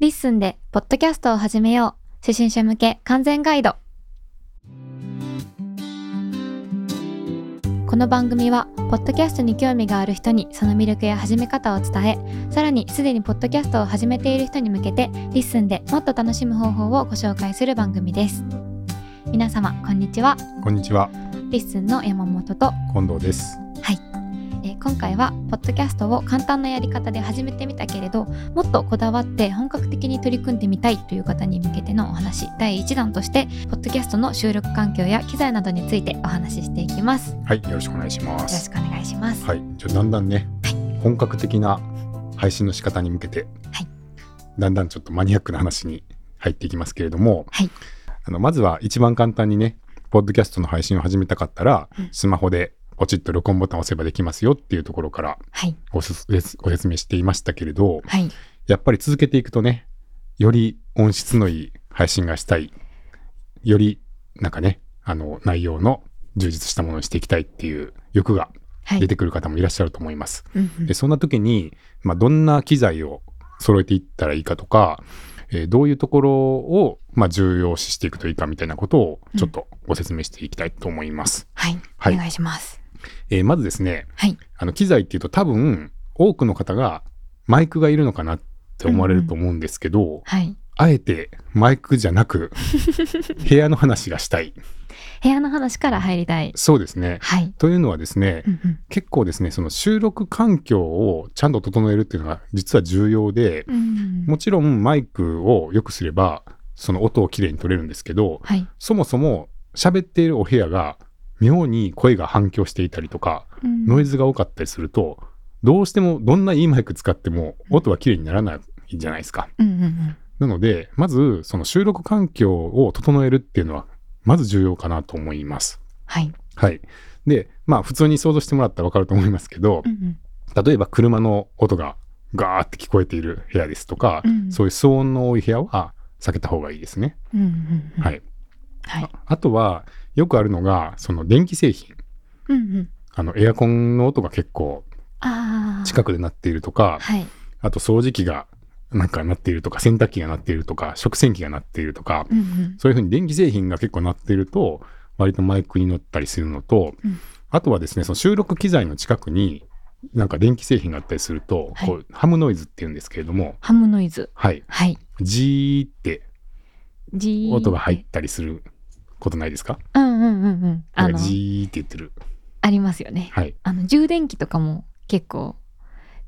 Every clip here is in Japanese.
LISTEN でポッドキャストを始めよう。初心者向け完全ガイド。この番組は、ポッドキャストに興味がある人にその魅力や始め方を伝え、さらにすでにポッドキャストを始めている人に向けて、 LISTEN でもっと楽しむ方法をご紹介する番組です。皆様、こんにちは。こんにちは、 LISTEN の山本と、近藤です。えー今回はポッドキャストを簡単なやり方で始めてみたけれどもっとこだわって本格的に取り組んでみたいという方に向けてのお話。第1弾としてポッドキャストの収録環境や機材などについてお話ししていきます。よはい、よろしくお願いしまろしす。くお願いします、はい、じゃあだんだんね、本格的な配信の仕方に向けて、はい。だんだんちょっとマニアックな話に入っていきますけれども、はい。あのまずは一番簡単にね、ポッドキャストの配信を始めたかったら、うん。スマホでポチッと録音ボタンを押せばできますよっていうところからはい。ごすご説明していましたけれど、はい。やっぱり続けていくとね、より音質のいい配信がしたい、よりなんかね、あの内容の充実したものにしていきたいっていう欲がはい。出てくる方もいらっしゃると思います。うんうん。でそんな時に、まあ、どんな機材を揃えていったらいいかとか、えーどういうところを、まあ、重要視していくといいかみたいなことをちょっとご説明していきたいと思います。はい、はい。お願いしますえーまずですねはい。あの機材っていうと多分多くの方がマイクがいるのかなって思われると思うんですけど、はい。あえてマイクじゃなく 部屋の話がしたい。部屋の話から入りたい。そうですね。はい。というのはですね、うんうん。結構ですねその収録環境をちゃんと整えるっていうのが実は重要で、うん。もちろんマイクを良くすればその音をきれいに取れるんですけどはい。そもそも喋っているお部屋が妙に声が反響していたりとかノイズが多かったりするとどうしてもどんないいマイク使っても音はきれいにならないじゃないですか。うんうんうんなのでまずその収録環境を整えるっていうのはまず重要かなと思います。はいはい。でまあ普通に想像してもらったら分かると思いますけどうんうん例えば車の音がガーって聞こえている部屋ですとか、うんそういう騒音の多い部屋は避けた方がいいですね。うんうんうんはい。はいああとはよくあるのがその電気製品。うんうん。あのエアコンの音が結構近くで鳴っているとかはい。あと掃除機がなんか鳴っているとか洗濯機が鳴っているとか食洗機が鳴っているとかうんうん。そういうふうに電気製品が結構鳴っていると割とマイクに乗ったりするのと、うん。あとはですねその収録機材の近くになんか電気製品があったりすると、はい。こうハムノイズっていうんですけれどもハムノイズ。はい。はい。ジーって。音が入ったりすることないですか？うんうんうんうん。あのジーって言ってる。ありますよね。はい。あの充電器とかも結構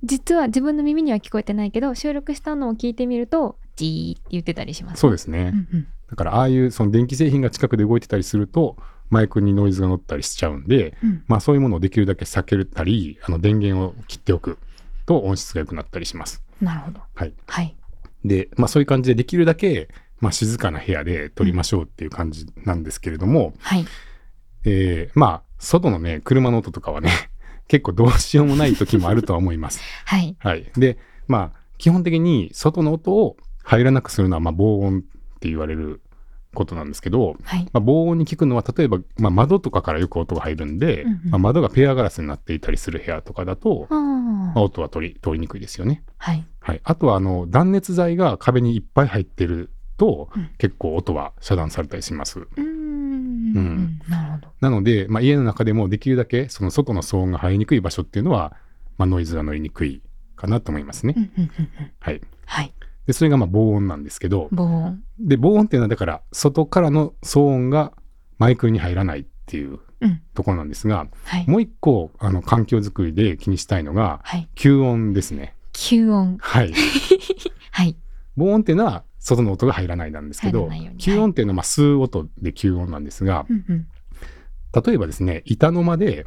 実は自分の耳には聞こえてないけど収録したのを聞いてみるとジーって言ってたりします。そうですね、うんうん。だからああいうその電気製品が近くで動いてたりするとマイクにノイズが乗ったりしちゃうんで、うん。まあそういうものをできるだけ避けたりあの電源を切っておくと音質が良くなったりします。なるほど。はい、はい。で、まあ、そういう感じでできるだけ、まあ、静かな部屋で撮りましょうっていう感じなんですけれども、はい。えーまあ外のね車の音とかはね 結構どうしようもない時もあるとは思います。はい。はい、でまあ基本的に外の音を入らなくするのはまあ防音って言われることなんですけど、はい。まあ、防音に効くのは例えば、まあ、窓とかからよく音が入るんで、うんうんまあ、窓がペアガラスになっていたりする部屋とかだと、あまあ、ー音は通り通りにくいですよね。はい。はい、あとはあの断熱材が壁にいっぱい入ってると、うん。結構音は遮断されたりします。うーん。うん。ななので、まあ、家の中でもできるだけその外の騒音が入りにくい場所っていうのは、まあ、ノイズが乗りにくいかなと思いますね。うんうんうんうん。はい、はい。でそれがまあ防音なんですけど防音。で防音っていうのはだから外からの騒音がマイクに入らないっていううん。ところなんですが、はい。もう一個あの環境づくりで気にしたいのがはい。吸音ですね。吸音。はい、はい。防音っていうのは外の音が入らないなんですけど吸音っていうのはまあ吸う音で吸音なんですが、うんうん例えばですね板の間で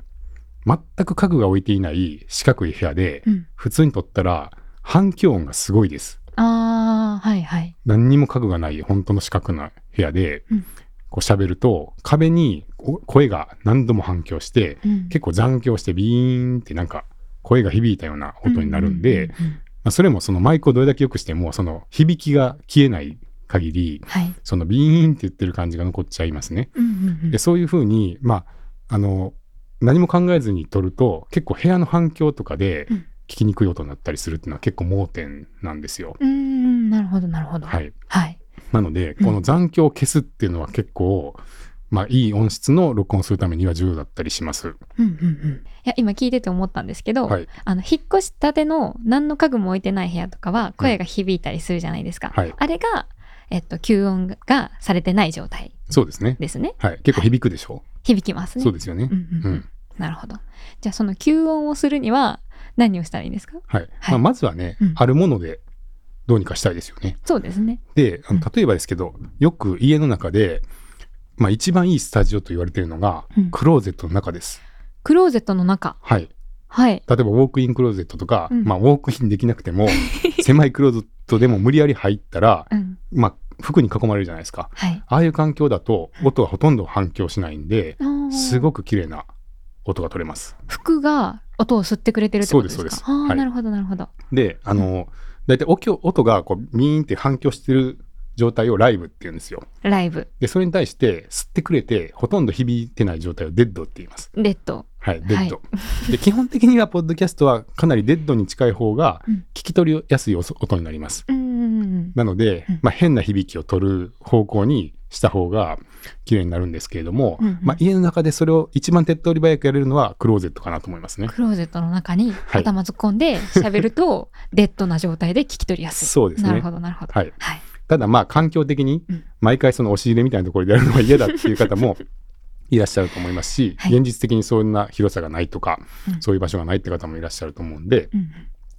全く家具が置いていない四角い部屋でうん。普通に撮ったら反響音がすごいです。ああはいはい。何にも家具がない本当の四角な部屋で、うん。こう喋ると壁にこ声が何度も反響してうん。結構残響してビーンってなんか声が響いたような音になるんで、それもそのマイクをどれだけ良くしてもその響きが消えない限りはいそのビーンって言ってる感じが残っちゃいますね。うんうんうんでそういうふうにまああの何も考えずに撮ると結構部屋の反響とかでうん聞きにくい音になったりするっていうのは結構盲点なんですよ。うーんなるほどなほど。はい。はい。なので、うんこの残響を消すっていうのは結構、まあ、いい音質の録音するためには重要だったりします。うんうんうん。いや、今聞いてて思ったんですけど、はい。あの、引っ越したての何の家具も置いてない部屋とかは声が響いたりするじゃないですか。はい。あれが、えっと、吸音がされてない状態そうですね。ですね。はい。結構響くでしょ、響きますね。そうですよねう。んうんうんうん。なるほど。じゃあ、その吸音をするには何をしたらいいんですか？はい。はいまあ、まずはね、うんあるものでどうにかしたいですよね。そうですね。で、あのうん例えばですけど、よく家の中で、まあ、一番いいスタジオと言われているのが、うんクローゼットの中です。クローゼットの中。はい。はい。例えばウォークインクローゼットとか、うんまあ、ウォークインできなくても 狭いクローゼットでも無理やり入ったら、うん。まあ、服に囲まれるじゃないですかはい。ああいう環境だと音はほとんど反響しないんで、すい。ごく綺麗な音が取れます服が音を吸ってくれてるってことですか？そうですそうですああ、はいなるほど、なるほど。であの大体音音がこうミーンって反響してる状態をライブって言うんですよライブ、でそれに対して吸ってくれてほとんど響いてない状態をデッドって言いますデッド。はいデッド、で基本的にはポッドキャストはかなりデッドに近い方がうん聞き取りやすい音音になりますうん。なので、うんまあ、変な響きを取る方向にした方が綺麗になるんですけれども、うんうんまあ、家の中でそれを一番手っ取り早くやれるのはクローゼットかなと思いますね。クローゼットの中にはい頭突っ込んで喋ると、デッドな状態で聞き取りやすい。そうですねなるほど、なるほど。はい、はい。ただまあ環境的にうん。毎回その押し入れみたいなところでやるのは嫌だっていう方も いらっしゃると思いますし、はい。現実的にそんな広さがないとか、うん。そういう場所がないって方もいらっしゃると思うんで、うんうん。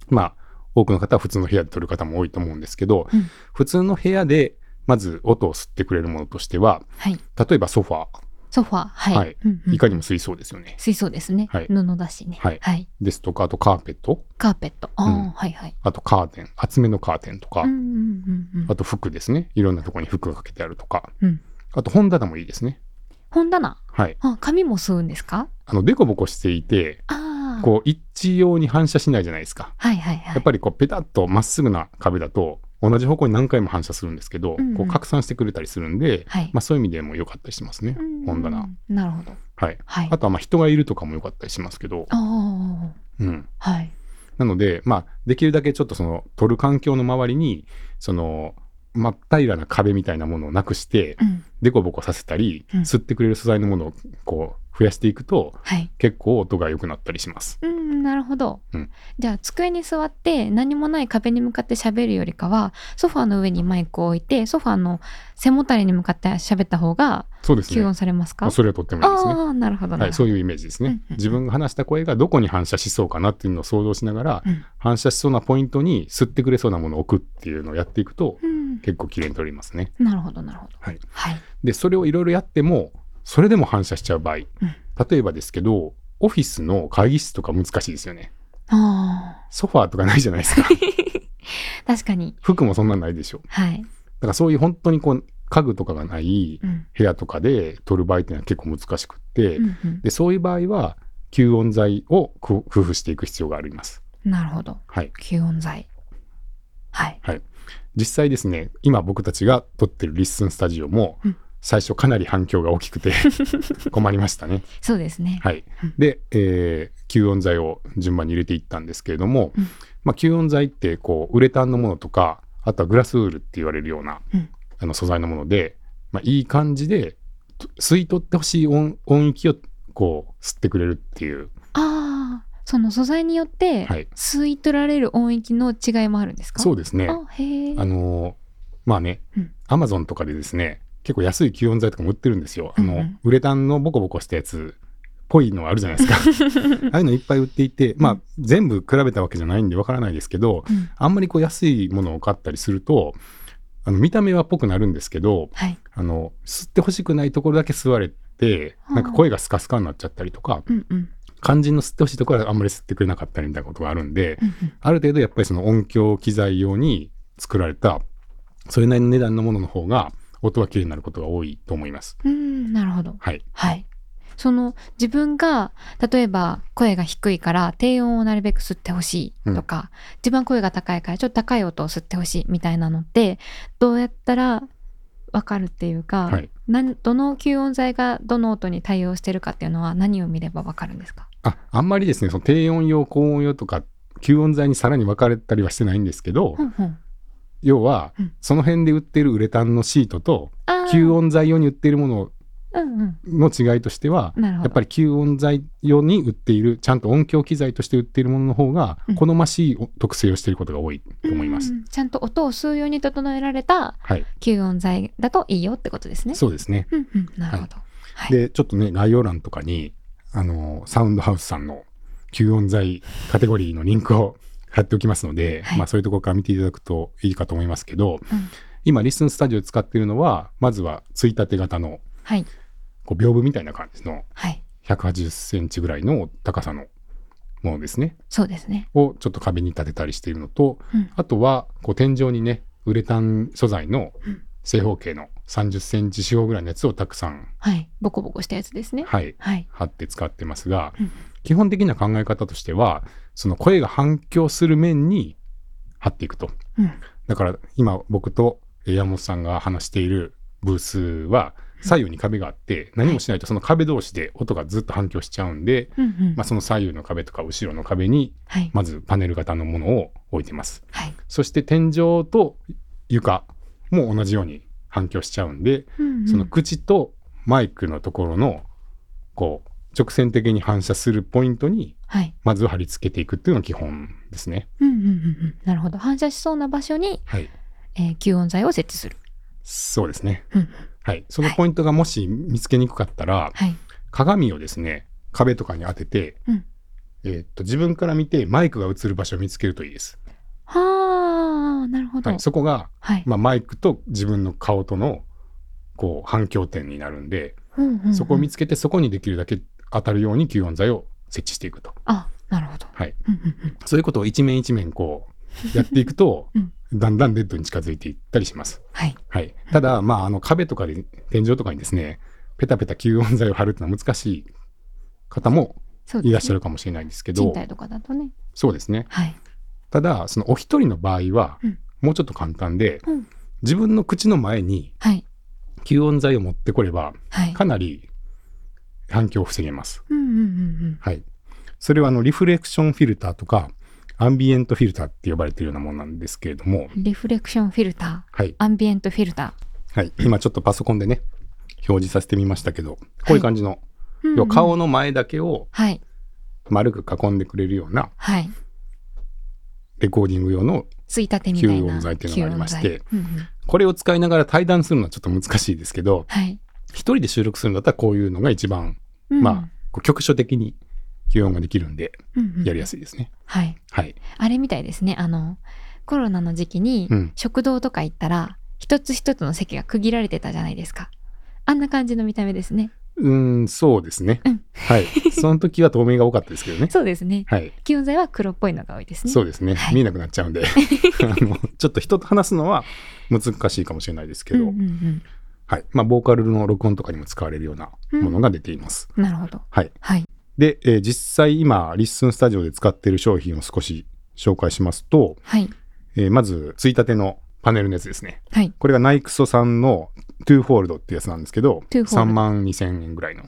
まあ多くの方は普通の部屋で撮る方も多いと思うんですけど、うん。普通の部屋でまず音を吸ってくれるものとしてははい。例えばソファソファー、はい。はいうんうんーいかにも吸いそうですよね。水槽ですね。はい布だしね。はいはい。ですとかあとカーペットカーペット。ああ、うんはいはい。あとカーテン厚めのカーテンとか、うんうんうんうんあと服ですねいろんなところに服がかけてあるとか、うんあと本棚もいいですね本棚？はいあ、紙も吸うんですか？あのデコボコしていてああ。こう一致用に反射しないじゃないですかはいはいはい。やっぱりこうペタッとまっすぐな壁だと同じ方向に何回も反射するんですけど、うんうんこう拡散してくれたりするんで、はい。まあ、そういう意味でも良かったりしますね、うん本棚。なるほど。はい、はい。あとはまあ人がいるとかも良かったりしますけど、あうん、あ。はい。なので、まあ、できるだけちょっとその撮る環境の周りにその真っ平らな壁みたいなものをなくしてうん。デコボコさせたり、うん吸ってくれる素材のものをこう増やしていくとはい。結構音が良くなったりします。うん、なるほど。うんじゃあ、机に座って何もない壁に向かって喋るよりかは、ソファーの上にマイクを置いて、ソファーの背もたれに向かって喋った方が吸音。されますか、あそれはとってもいいですね。なるほどなはい。そういうイメージですねうんうんうん。自分が話した声がどこに反射しそうかなっていうのを想像しながら、うん反射しそうなポイントに吸ってくれそうなものを置くっていうのをやっていくとうん、結構綺麗に撮れますね。なるほど、なるほど。はい、はい。でそれをいろいろやってもそれでも反射しちゃう場合、例えばですけどオフィスの会議室とか難しいですよね。あソファーとかないじゃないですか。あ、確かに。服もそんなんないでしょ。はい。だからそういう本当にこう家具とかがないうん。部屋とかで撮る場合っていうのは結構難しくって、うんうんでそういう場合は吸音材を工工夫していく必要があります。なるほど。はい、吸音材。はい。実際ですね今僕たちが撮ってるリッスンスタジオも、うん最初かなり反響が大きくて 困りましたね。そうですね。はいうん、で、えー吸音材を順番に入れていったんですけれども、うんまあ、吸音材ってこうウレタンのものとかあとはグラスウールって言われるような、うんあの素材のもので、まあ、いい感じでと吸い取ってほしい音音域をこう吸ってくれるっていうああ、その素材によってはい吸い取られる音域の違いもあるんですか？でそうですね。あ、へえ。あのーまあね、うんアマゾンとかでですね、結構安い吸音材とかも売ってるんですよ。あの、うんうんウレタンのボコボコしたやつっぽいのあるじゃないですか。ああいうのいっぱい売っていて、まあ全部比べたわけじゃないんでわからないですけど、うんあんまりこう安いものを買ったりすると、あの見た目はっぽくなるんですけど、はい。あの吸ってほしくないところだけ吸われて、なんか声がスカスカになっちゃったりとか、うんうん。肝心の吸ってほしいところはあんまり吸ってくれなかったりみたいなことがあるんで、うんうんある程度やっぱりその音響機材用に作られたそれなりの値段のものの方が音は綺麗になることが多いと思います。うん、なるほど。はい。はい。その自分が例えば声が低いから低音をなるべく吸ってほしいとか、自分は声が高いからちょっと高い音を吸ってほしいみたいなのってどうやったらわかるっていうか、はいどの吸音材がどの音に対応してるかっていうのは何を見ればわかるんですか？あ、あんまりですね、その低音用、高音用とか、吸音材にさらに分かれたりはしてないんですけど、ほんほん要は、うんその辺で売ってるウレタンのシートと吸音材用に売っているものうんうんの違いとしてはやっぱり吸音材用に売っているちゃんと音響機材として売っているものの方がうん好ましい特性をしていることが多いと思います。うんうんちゃんと音を吸うように整えられたはい、吸音材だといいよってことですね。そうですね。うんうん、なるほど。はい。でちょっとね概要欄とかにあのサウンドハウスさんの吸音材カテゴリーのリンクを貼っておきますので、はいまあ、そういうところから見ていただくといいかと思いますけど、うん今リッスンスタジオで使っているのはまずはついたて型のはい。こう屏風みたいな感じのはい。180センチぐらいの高さのものですねそうですね。をちょっと壁に立てたりしているのと、うんあとはこう天井にねウレタン素材のうん正方形の30センチ四方ぐらいのやつをたくさん、はい。ボコボコしたやつですね。はい、はい。貼って使ってますが、うん基本的な考え方としてはその声が反響する面に貼っていくとうん。だから今僕とえー山本さんが話しているブースは左右に壁があって何もしないとその壁同士で音がずっと反響しちゃうんで、うんうん。まあ、その左右の壁とか後ろの壁にはい。まずパネル型のものを置いてますはい。そして天井と床も同じように反響しちゃうんで、うんうんその口とマイクのところのこう直線的に反射するポイントにはい。まず貼り付けていくっていうのが基本ですね。うんうんうんうん。なるほど。反射しそうな場所に、はい。えー吸音材を設置する。そうですね。うん。はい。そのポイントがもし見つけにくかったら、はい。鏡をですね、壁とかに当てて、うんえーっと、自分から見てマイクが映る場所を見つけるといいです。はあ、なるほど。はい。そこが、はい。まあ、マイクと自分の顔との、こう、反響点になるんで、うんうんうんそこを見つけて、そこにできるだけ当たるように吸音材を設置していくと。あ、なるほど。はい。うんうんうん。そういうことを一面一面こう、やっていくと、うんだんだんデッドに近づいていったりします。はい。はい。ただ、まあ、あの、壁とかで、天井とかにですね、ペタペタ吸音材を貼るっていうのは難しい方も。いらっしゃるかもしれないですけど、賃貸とかだとね。そうですね。はい。ただ、そのお一人の場合はうん、もうちょっと簡単で、うん自分の口の前にはい。吸音材を持ってこれば、はい。かなり反響を防げます。はい。それは、あの、リフレクションフィルターとか、アンビエントフィルターって呼ばれているようなものなんですけれども、リフレクションフィルター、はい。アンビエントフィルタはい。今ちょっとパソコンでね、表示させてみましたけど、こういう感じの、ー。うんうん要は顔の前だけをはい。丸く囲んでくれるようなはい。レコーディング用の、ついたてみたいな。吸音材っていうのがありましてうんうんこれを使いながら対談するのはちょっと難しいですけど、はい。一人で収録するんだったらこういうのが一番、うんまあ、局所的に吸音ができるんで、うんうんやりやすいですね。はい。はい。あれみたいですね。あの、コロナの時期にうん食堂とか行ったら、一つ一つの席が区切られてたじゃないですか。あんな感じの見た目ですね。うーん、そうですね。うんはい。その時は透明が多かったですけどね。そうですね。はい。吸音材は黒っぽいのが多いですね。そうですね。はい見えなくなっちゃうんで、あの、ちょっと人と話すのは難しいかもしれないですけど、うんうんはい。まあ、ボーカルの録音とかにも使われるようなものが出ています。うん。なるほど。はい。はい。で、えー実際今、リッスンスタジオで使っている商品を少し紹介しますと、はい。えーまず、ついたてのパネルのやつですね。はい。これがナイクソさんのトゥーフォールドってやつなんですけど、トゥーフォールド3万2000円ぐらいの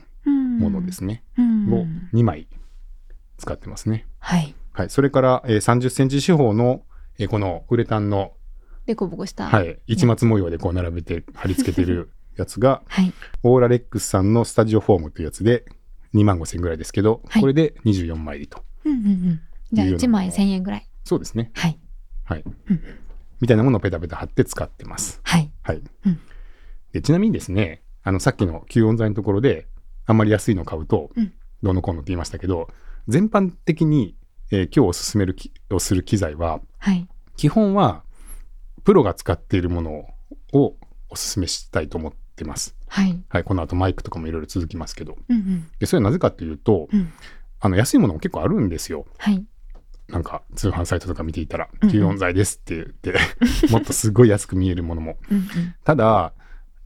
ものですね。うんを2枚使ってますね。はい。はい。それから、えー30センチ四方の、えーこのウレタンの、でこぼこした。はい、市松模様でこう並べて貼り付けてるやつが、はい。 Auralex さんの Studiofoam というやつで2万5千円ぐらいですけど、はいこれで24枚入りと。うんうんうん。じゃあいうような1枚1000円ぐらい。そうですね。はい。はいうん。みたいなものをペタペタ貼って使ってます。はい。はい。うんでちなみにですね、あの、さっきの吸音材のところで、あんまり安いの買うと、うんどうのこうのって言いましたけど、全般的に、えー今日おすすめるきをする機材は、はい。基本は、プロが使っているものをおすすめしたいと思ってます。はい。はい。この後マイクとかもいろいろ続きますけど。うんうん。で、それはなぜかっていうと、うんあの、安いものも結構あるんですよ。はい。なんか通販サイトとか見ていたら、うんうん吸音材ですって言って、もっとすごい安く見えるものも。うんうん。ただ、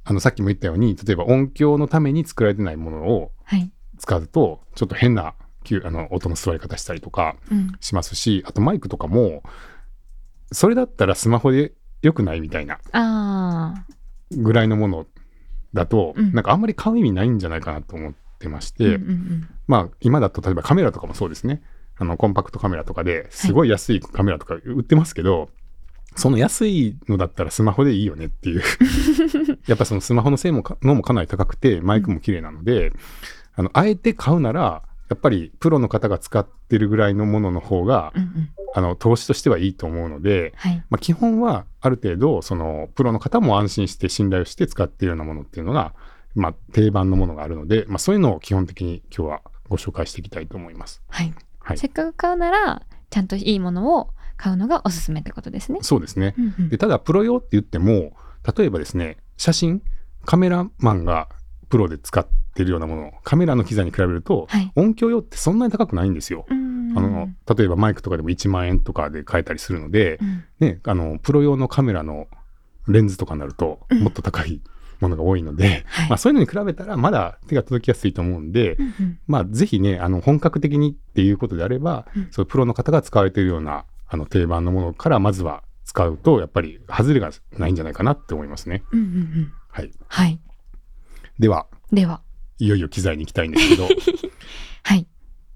あの、さっきも言ったように、例えば音響のために作られてないものをはい。使うと、ちょっと変な吸あの音の座り方したりとかうん。しますし、あとマイクとかも、それだったらスマホで良くないみたいな。ぐらいのものだと、うんなんかあんまり買う意味ないんじゃないかなと思ってまして、うんうんうん。まあ今だと例えばカメラとかもそうですね。あのコンパクトカメラとかですごい安いカメラとか売ってますけど、その安いのだったらスマホでいいよねっていう やっぱそのスマホの性ものもかなり高くてマイクも綺麗なので、あのあえて買うならやっぱりプロの方が使ってるぐらいのものの方が、うんうん、あの投資としてはいいと思うので、はい、まあ、基本はある程度そのプロの方も安心して信頼をして使っているようなものっていうのが、まあ、定番のものがあるので、まあ、そういうのを基本的に今日はご紹介していきたいと思います。はい、はい、せっかく買うならちゃんといいものを買うのがおすすめってことですね。そうですね。うんうん、でただプロ用って言っても例えばですね写真カメラマンがプロで使ってるようなもの。カメラの機材に比べると、はい、音響用ってそんなに高くないんですよ。あの例えばマイクとかでも1万円とかで買えたりするので、うん、ね、あのプロ用のカメラのレンズとかになるともっと高いものが多いので、うん、まあ、そういうのに比べたらまだ手が届きやすいと思うんで、うんまあ、ぜひねあの本格的にっていうことであれば、うん、そうプロの方が使われているようなあの定番のものからまずは使うとやっぱり外れがないんじゃないかなって思いますね。うんうんうん、はい、はい、では。ではいよいよ機材に行きたいんですけど、はい、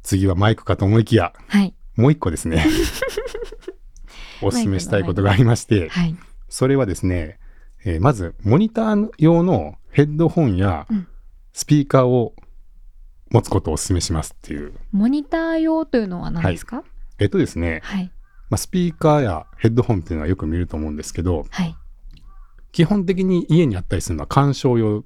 次はマイクかと思いきや、はい、もう一個ですね。おすすめしたいことがありまして、はい、それはですね、えー、まずモニター用のヘッドホンやスピーカーを持つことをお勧めしますっていう。モニター用というのは何ですか、はい、えっとですね、はい、まあ、スピーカーやヘッドホンっていうのはよく見ると思うんですけど、はい、基本的に家にあったりするのは鑑賞用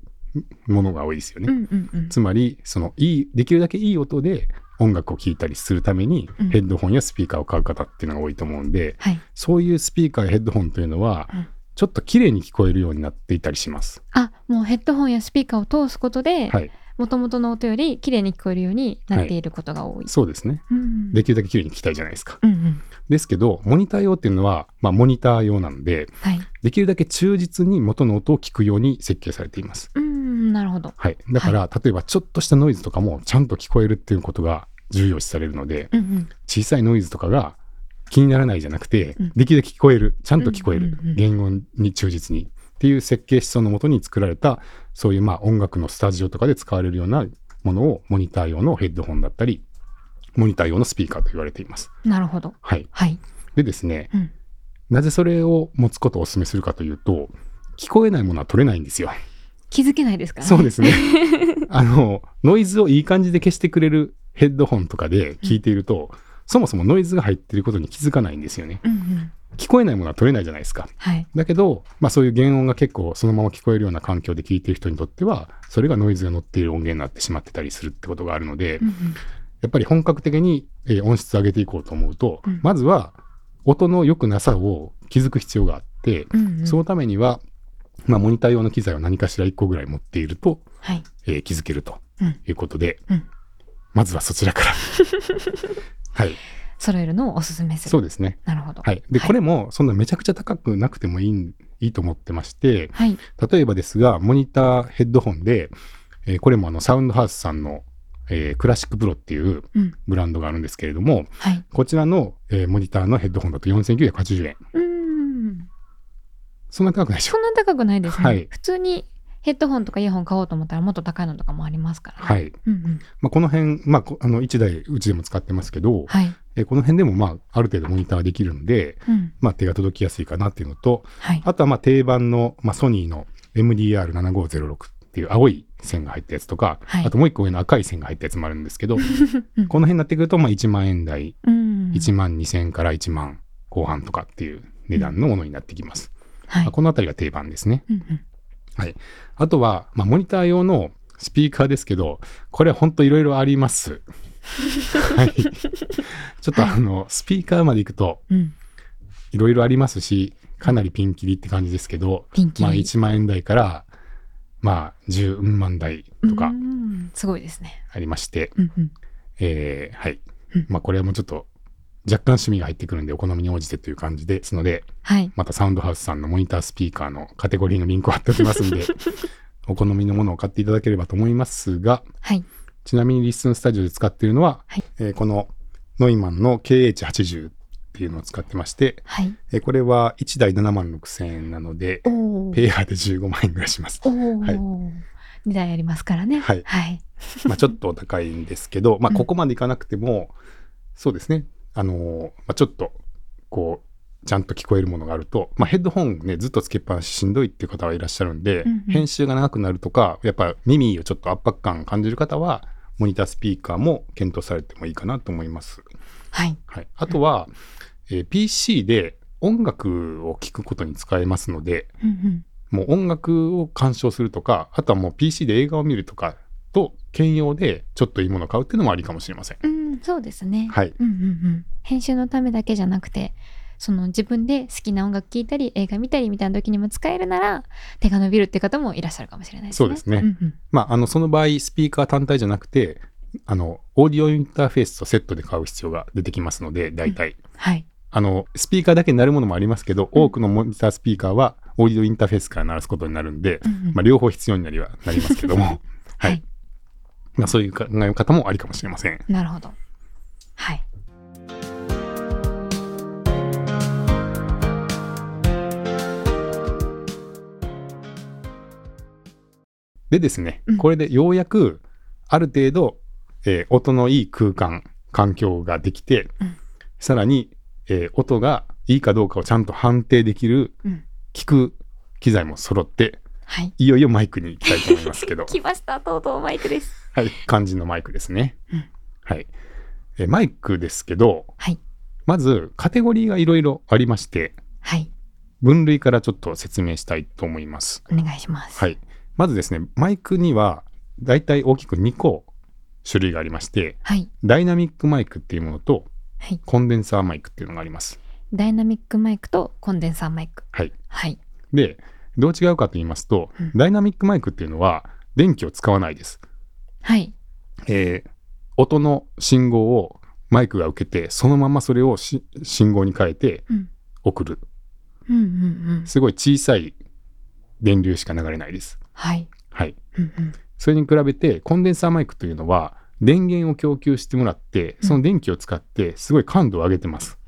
ものが多いですよね。うんうんうん、つまりそのいいできるだけいい音で音楽を聴いたりするために、ヘッドホンやスピーカーを買う方っていうのが多いと思うんで、はい、そういうスピーカーやヘッドホンというのは、うん、ちょっと綺麗に聞こえるようになっていたりします。あもうヘッドホンやスピーカーを通すことで、はい、もともとの音より綺麗に聞こえるようになっていることが多い。はい、そうですね、うん、できるだけ綺麗に聞きたいじゃないですか。うんうん、ですけど、モニター用っていうのは、まあ、モニター用なので、はい、できるだけ忠実に元の音を聞くように設計されています。うん、なるほど。はい。だから、例えばちょっとしたノイズとかもちゃんと聞こえるっていうことが重要視されるので、うんうん、小さいノイズとかが気にならないじゃなくて、うん、できるだけ聞こえる、ちゃんと聞こえる、言音に忠実にっていう設計思想のもとに作られた、そういうまあ音楽のスタジオとかで使われるようなものをモニター用のヘッドホンだったり、モニター用のスピーカーと言われています。なるほど。はい。はい、でですね、うん、なぜそれを持つことをお勧めするかというと、聞こえないものは取れないんですよ。気づけないですか？ね。そうですね。あの、ノイズをいい感じで消してくれるヘッドホンとかで聞いていると、うん、そもそもノイズが入っていることに気づかないんですよね。うんうん聞こえないものは取れないじゃないですか。はい、だけど、まあ、そういう原音が結構そのまま聞こえるような環境で聞いている人にとってはそれがノイズが乗っている音源になってしまってたりするってことがあるので、うんうん、やっぱり本格的に、え音質上げていこうと思うと、うん、まずは音の良くなさを気づく必要があって、うんうん、そのためには、まあ、モニター用の機材を何かしら1個ぐらい持っていると、はい、えー、気づけるということで、うん、まずはそちらから。はい。揃えるのをおすすめする。そうですね。なるほど。はい。で、はい、これもそんなめちゃくちゃ高くなくてもいいいいと思ってまして、はい、例えばですが、モニターヘッドホンで、えー、これもあのサウンドハウスさんの、えー、クラシックプロっていうブランドがあるんですけれども、うんはい、こちらの、えー、モニターのヘッドホンだと4980円。うん。そんな高くないでしょ？そんな高くないですね。はい、普通にヘッドホンとかイヤホン買おうと思ったらもっと高いのとかもありますから、ね、はい。うんうんまあ、この辺、まあ、あの1台うちでも使ってますけど、はい、えこの辺でも、まあ、ある程度モニターできるので、うん、まあ、手が届きやすいかなっていうのと、はい、あとはまあ定番の、まあ、ソニーの MDR7506 っていう青い線が入ったやつとか、はい、あともう一個上の赤い線が入ったやつもあるんですけど、この辺になってくると、まあ、1万円台、うん、1万2000円から1万後半とかっていう値段のものになってきます。このあたりが定番ですね。うんうんはい。あとは、まあ、モニター用のスピーカーですけど、これほんといろいろあります。はい。ちょっとあの、スピーカーまで行くと、いろいろありますし、かなりピンキリって感じですけど、まあ1万円台から、まあ10万台とか、すごいですね。ありまして、えー、はい。まあこれはもうちょっと若干趣味が入ってくるんでお好みに応じてという感じですので、はい、またサウンドハウスさんのモニタースピーカーのカテゴリーのリンクを貼っておきますんで お好みのものを買っていただければと思いますが、はい、ちなみにリッスンスタジオで使っているのは、はい、えー、このノイマンの KH80 っていうのを使ってまして、はい、えー、これは1台7万6千円なのでペアで15万円ぐらいします。はい、2台ありますからね。はい。はい、まあちょっと高いんですけど、まあここまでいかなくても、うん、そうですね。あのまあ、ちょっとこうちゃんと聞こえるものがあると、まあ、ヘッドホンねずっとつけっぱなししんどいっていう方はいらっしゃるんで、うんうん、編集が長くなるとかやっぱ耳をちょっと圧迫感感じる方はモニタースピーカーも検討されてもいいかなと思います。はい、はい、あとは、えー、PC で音楽を聴くことに使えますので、うんうん、もう音楽を鑑賞するとかあとはもう PC で映画を見るとかと兼用でちょっといいものを買うっていうのもありかもしれません。うん、そうですね。はい。うんうんうん。編集のためだけじゃなくて、その自分で好きな音楽聴いたり映画見たりみたいな時にも使えるなら手が伸びるって方もいらっしゃるかもしれないですね。そうですね。うんうん、まああのその場合スピーカー単体じゃなくてあのオーディオインターフェースとセットで買う必要が出てきますので大体、うん、はい。あのスピーカーだけになるものもありますけど、うん、多くのモニタースピーカーはオーディオインターフェースから鳴らすことになるんで、うんうん、まあ、両方必要になりはなりますけども。はい、はい、まあ、そういう考え方もありかもしれません。なるほど。はいでですね、うん、これでようやくある程度、えー、音のいい空間環境ができて、うん、さらに、えー、音がいいかどうかをちゃんと判定できる、うん、聞く機材も揃って、はい、いよいよマイクに行きたいと思いますけど。来ました。とうとうマイクです。はい。肝心のマイクですね、はい、えー、マイクですけど、はい、まずカテゴリーがいろいろありまして、はい、分類からちょっと説明したいと思います。お願いします。はいまずですね、マイクには大体大きく2個種類がありまして、はい、ダイナミックマイクっていうものと、はい、コンデンサーマイクっていうのがあります。ダイナミックマイクとコンデンサーマイク。はい。はい、で、どう違うかと言いますと、うん、ダイナミックマイクっていうのは電気を使わないです。はい。えー、音の信号をマイクが受けて、そのままそれを信号に変えて送る。うんうんうんうん、すごい小さい電流しか流れないです。はい。はい。それに比べて、コンデンサーマイクというのは、電源を供給してもらって、その電気を使って、すごい感度を上げてます。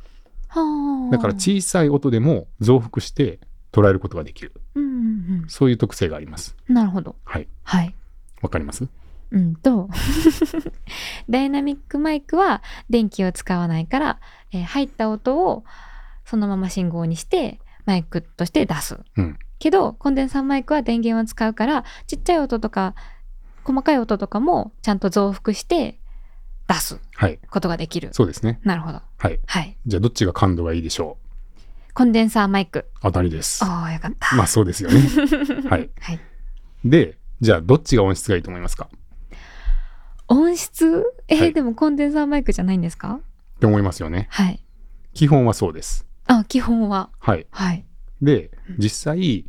うん、だから小さい音でも増幅して捉えることができる。うんうんうん、そういう特性があります。なるほど。はい。はい。わかります？うんと ダイナミックマイクは電気を使わないから、えー、入った音をそのまま信号にしてマイクとして出す。うん、けどコンデンサーマイクは電源を使うからちっちゃい音とか細かい音とかもちゃんと増幅して出すことができる、はい、そうですね。なるほど。はい、はい、じゃあどっちが感度がいいでしょう？コンデンサーマイク。当たりです。ああよかった。まあそうですよね。はい、はい、でじゃあどっちが音質がいいと思いますか？音質？えーはい、でもコンデンサーマイクじゃないんですか？って思いますよね。はい。基本はそうです。あ基本は。はい。はいで、実際、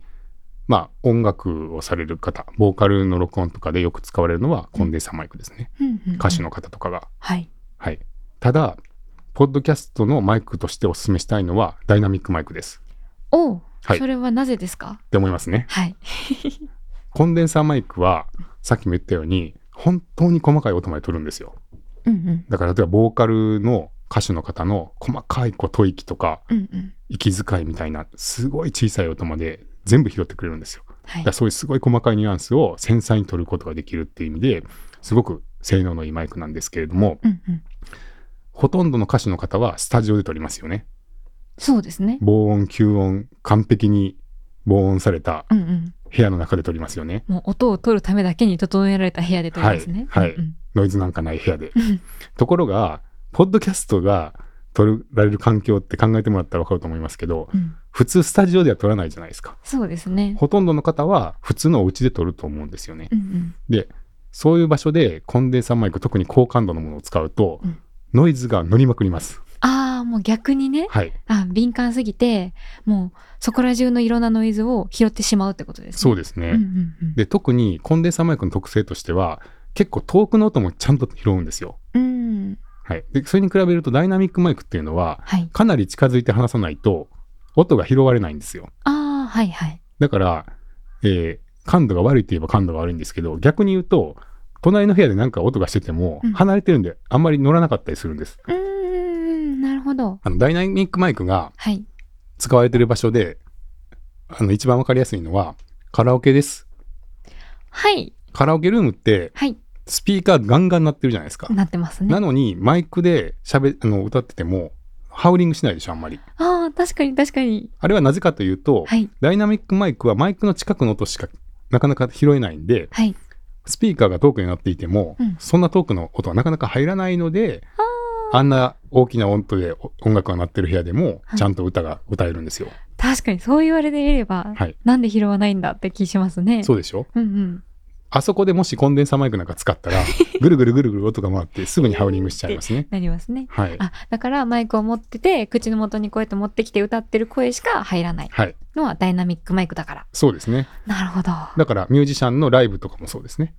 まあ、音楽をされる方、ボーカルの録音とかでよく使われるのはコンデンサーマイクですね。歌手の方とかが。はい。はい。ただ、ポッドキャストのマイクとしてお勧めしたいのはダイナミックマイクです。おはい、それはなぜですか？って思いますね。はい。コンデンサーマイクは、さっきも言ったように、本当に細かい音まで取るんですよ。うんうん、だから例えばボーカルの歌手の方の細かいこう吐息とか、うんうん、息遣いみたいなすごい小さい音まで全部拾ってくれるんですよ。はい、だそういうすごい細かいニュアンスを繊細に取ることができるっていう意味ですごく性能のいいマイクなんですけれども、うんうん、ほとんどの歌手の方はスタジオで撮りますよね。そうですね。防音吸音完璧に防音された部屋の中で撮りますよね。うんうん、もう音を取るためだけに整えられた部屋で撮りますね。はい、はいうんうん、ノイズなんかない部屋で。ところがポッドキャストが撮られる環境って考えてもらったら分かると思いますけど、うん、普通スタジオでは撮らないじゃないですか。そうですね。ほとんどの方は普通のお家で撮ると思うんですよね。うんうん、で、そういう場所でコンデンサーマイク、特に高感度のものを使うと、うん、ノイズが乗りまくります。ああ、もう逆にね。はい。あ敏感すぎて、もうそこら中のいろんなノイズを拾ってしまうってことですね。そうですね。うんうんうん、で、特にコンデンサーマイクの特性としては、結構遠くの音もちゃんと拾うんですよ。うんはい、でそれに比べるとダイナミックマイクっていうのは、はい、かなり近づいて話さないと音が拾われないんですよ。あはいはい。だから、えー、感度が悪いといえば感度が悪いんですけど逆に言うと隣の部屋で何か音がしてても、離れてるんであんまり乗らなかったりするんです。うんなるほど。あのダイナミックマイクが使われてる場所で、あの一番わかりやすいのはカラオケです。はい。カラオケルームって、はい、スピーカーガンガン鳴ってるじゃないですか。なってますね。なのに、マイクで喋あの歌ってても、ハウリングしないでしょ、あんまり。ああ、確かに確かに。あれはなぜかというと、はい、ダイナミックマイクはマイクの近くの音しかなかなか拾えないんで、はい、スピーカーが遠くになっていても、うん、そんな遠くの音はなかなか入らないので、あんな大きな音で音楽が鳴ってる部屋でも、ちゃんと歌が歌えるんですよ。確かにそう言われてみれば、はい、なんで拾わないんだって気しますね。そうでしょ、うんうん、あそこでもしコンデンサーマイクなんか使ったら、ぐるぐるぐるぐる音が回ってすぐにハウリングしちゃいますね。なりますね。はい。あ、だからマイクを持ってて、口の元にこうやって持ってきて歌ってる声しか入らないのはダイナミックマイクだから。そうですね。なるほど。だからミュージシャンのライブとかもそうですね。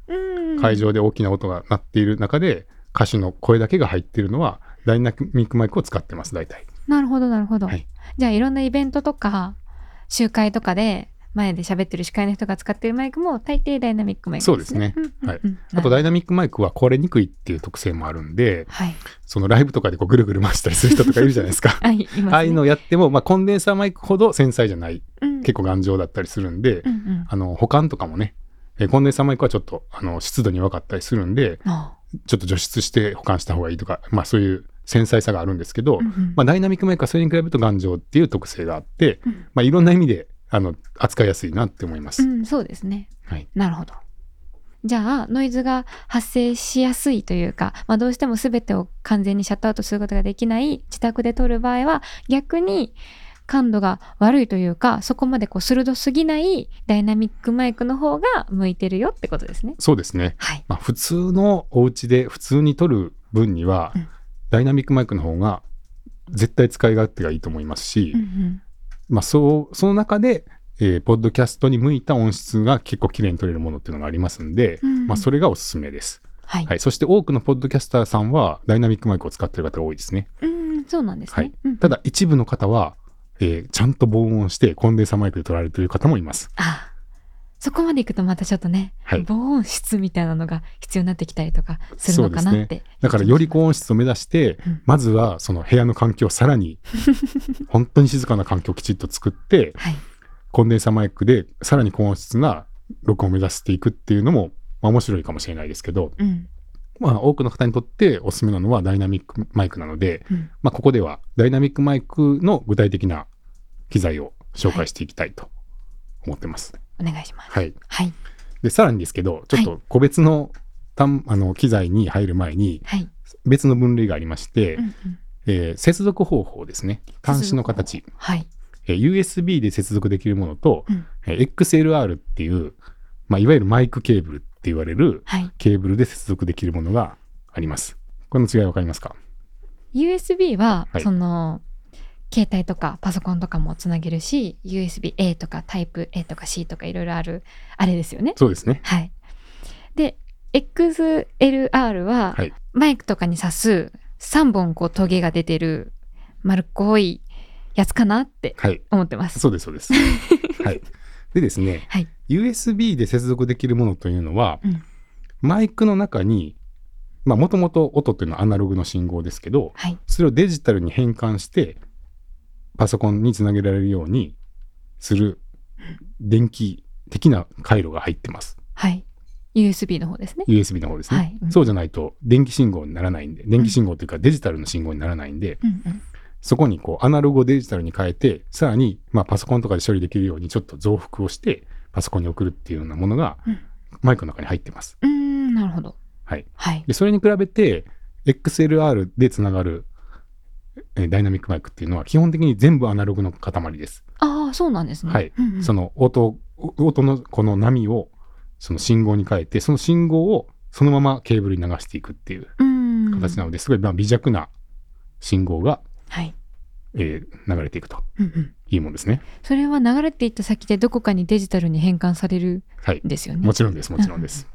会場で大きな音が鳴っている中で、歌手の声だけが入っているのは、ダイナミックマイクを使ってます、大体。なるほど、なるほど。はい、じゃあいろんなイベントとか、集会とかで前で喋ってる司会の人が使ってるマイクも大抵ダイナミックマイクですね。そうですね。はい。あとダイナミックマイクは壊れにくいっていう特性もあるんで、はい、そのライブとかでこうぐるぐる回したりする人とかいるじゃないですか。はい、ね、ああいうのをやっても、まあ、コンデンサーマイクほど繊細じゃない、うん、結構頑丈だったりするんで、うんうん、あの保管とかもね、えコンデンサーマイクはちょっとあの湿度に弱かったりするんで、ちょっと除湿して保管した方がいいとか、まあそういう繊細さがあるんですけど、うんうん、まあ、ダイナミックマイクはそれに比べると頑丈っていう特性があって、うん、まあ、いろんな意味であの扱いやすいなって思います。うん、そうですね。はい。なるほど。じゃあノイズが発生しやすいというか、まあ、どうしても全てを完全にシャットアウトすることができない自宅で撮る場合は逆に感度が悪いというかそこまでこう鋭すぎないダイナミックマイクの方が向いてるよってことですね。そうですね。はい。まあ、普通のお家で普通に撮る分には、うん、ダイナミックマイクの方が絶対使い勝手がいいと思いますし、うんうんまあ、そうその中で、えー、ポッドキャストに向いた音質が結構綺麗に取れるものっていうのがありますんで、うん、まあ、それがおすすめです。はい、はい、そして多くのポッドキャスターさんはダイナミックマイクを使ってる方が多いですね。うん、そうなんですね。はい、うん、ただ一部の方は、えー、ちゃんと防音してコンデンサーマイクで取られている方もいます。あそこまでいくとまたちょっとね、はい、防音室みたいなのが必要になってきたりとかするのかなって、ね、だからより高音質を目指して、うん、まずはその部屋の環境をさらに 本当に静かな環境をきちっと作って、はい、コンデンサーマイクでさらに高音質な録音を目指していくっていうのも、まあ、面白いかもしれないですけど、うん、まあ多くの方にとっておすすめなのはダイナミックマイクなので、うん、まあここではダイナミックマイクの具体的な機材を紹介していきたいと思ってます。はいお願いします。はい。はい。で、さらにですけど、ちょっと個別の、たんあの機材に入る前に、はい、別の分類がありまして、うんうん、えー、接続方法ですね。端子の形。はい。えー、USB で接続できるものと、うん、えー、XLR っていう、まあ、いわゆるマイクケーブルって言われる、ケーブルで接続できるものがあります。この違いわかりますか ?USB は、はい、その、携帯とかパソコンとかもつなげるし USB-A とかタイプ A とか C とかいろいろあるあれですよね。そうですね。はい。で XLR は、はい、マイクとかに挿す3本こうトゲが出てる丸っこいやつかなって思ってます。はい、そうですそうです。はい。でですね、はい、USB で接続できるものというのは、うん、マイクの中にまあもともと音というのはアナログの信号ですけど、はい、それをデジタルに変換してパソコンにつなげられるようにする電気的な回路が入ってます。はい。USB の方ですね。USB の方ですね。はいうん、そうじゃないと電気信号にならないんで、電気信号というかデジタルの信号にならないんで、うんうん、そこにこうアナログをデジタルに変えて、さらにまあパソコンとかで処理できるようにちょっと増幅をしてパソコンに送るっていうようなものが、マイクの中に入ってます。うん、なるほど。はい。はい、でそれに比べて XLR でつながるえダイナミックマイクっていうのは基本的に全部アナログの塊です。ああ、そうなんですね。はい。うんうん、その音、音のこの波をその信号に変えて、その信号をそのままケーブルに流していくっていう形なので、すごいまあ微弱な信号が、はいえー、流れていくと、うんうん、いいもんですね。それは流れていった先でどこかにデジタルに変換されるんですよね。はい、もちろんです、もちろんです。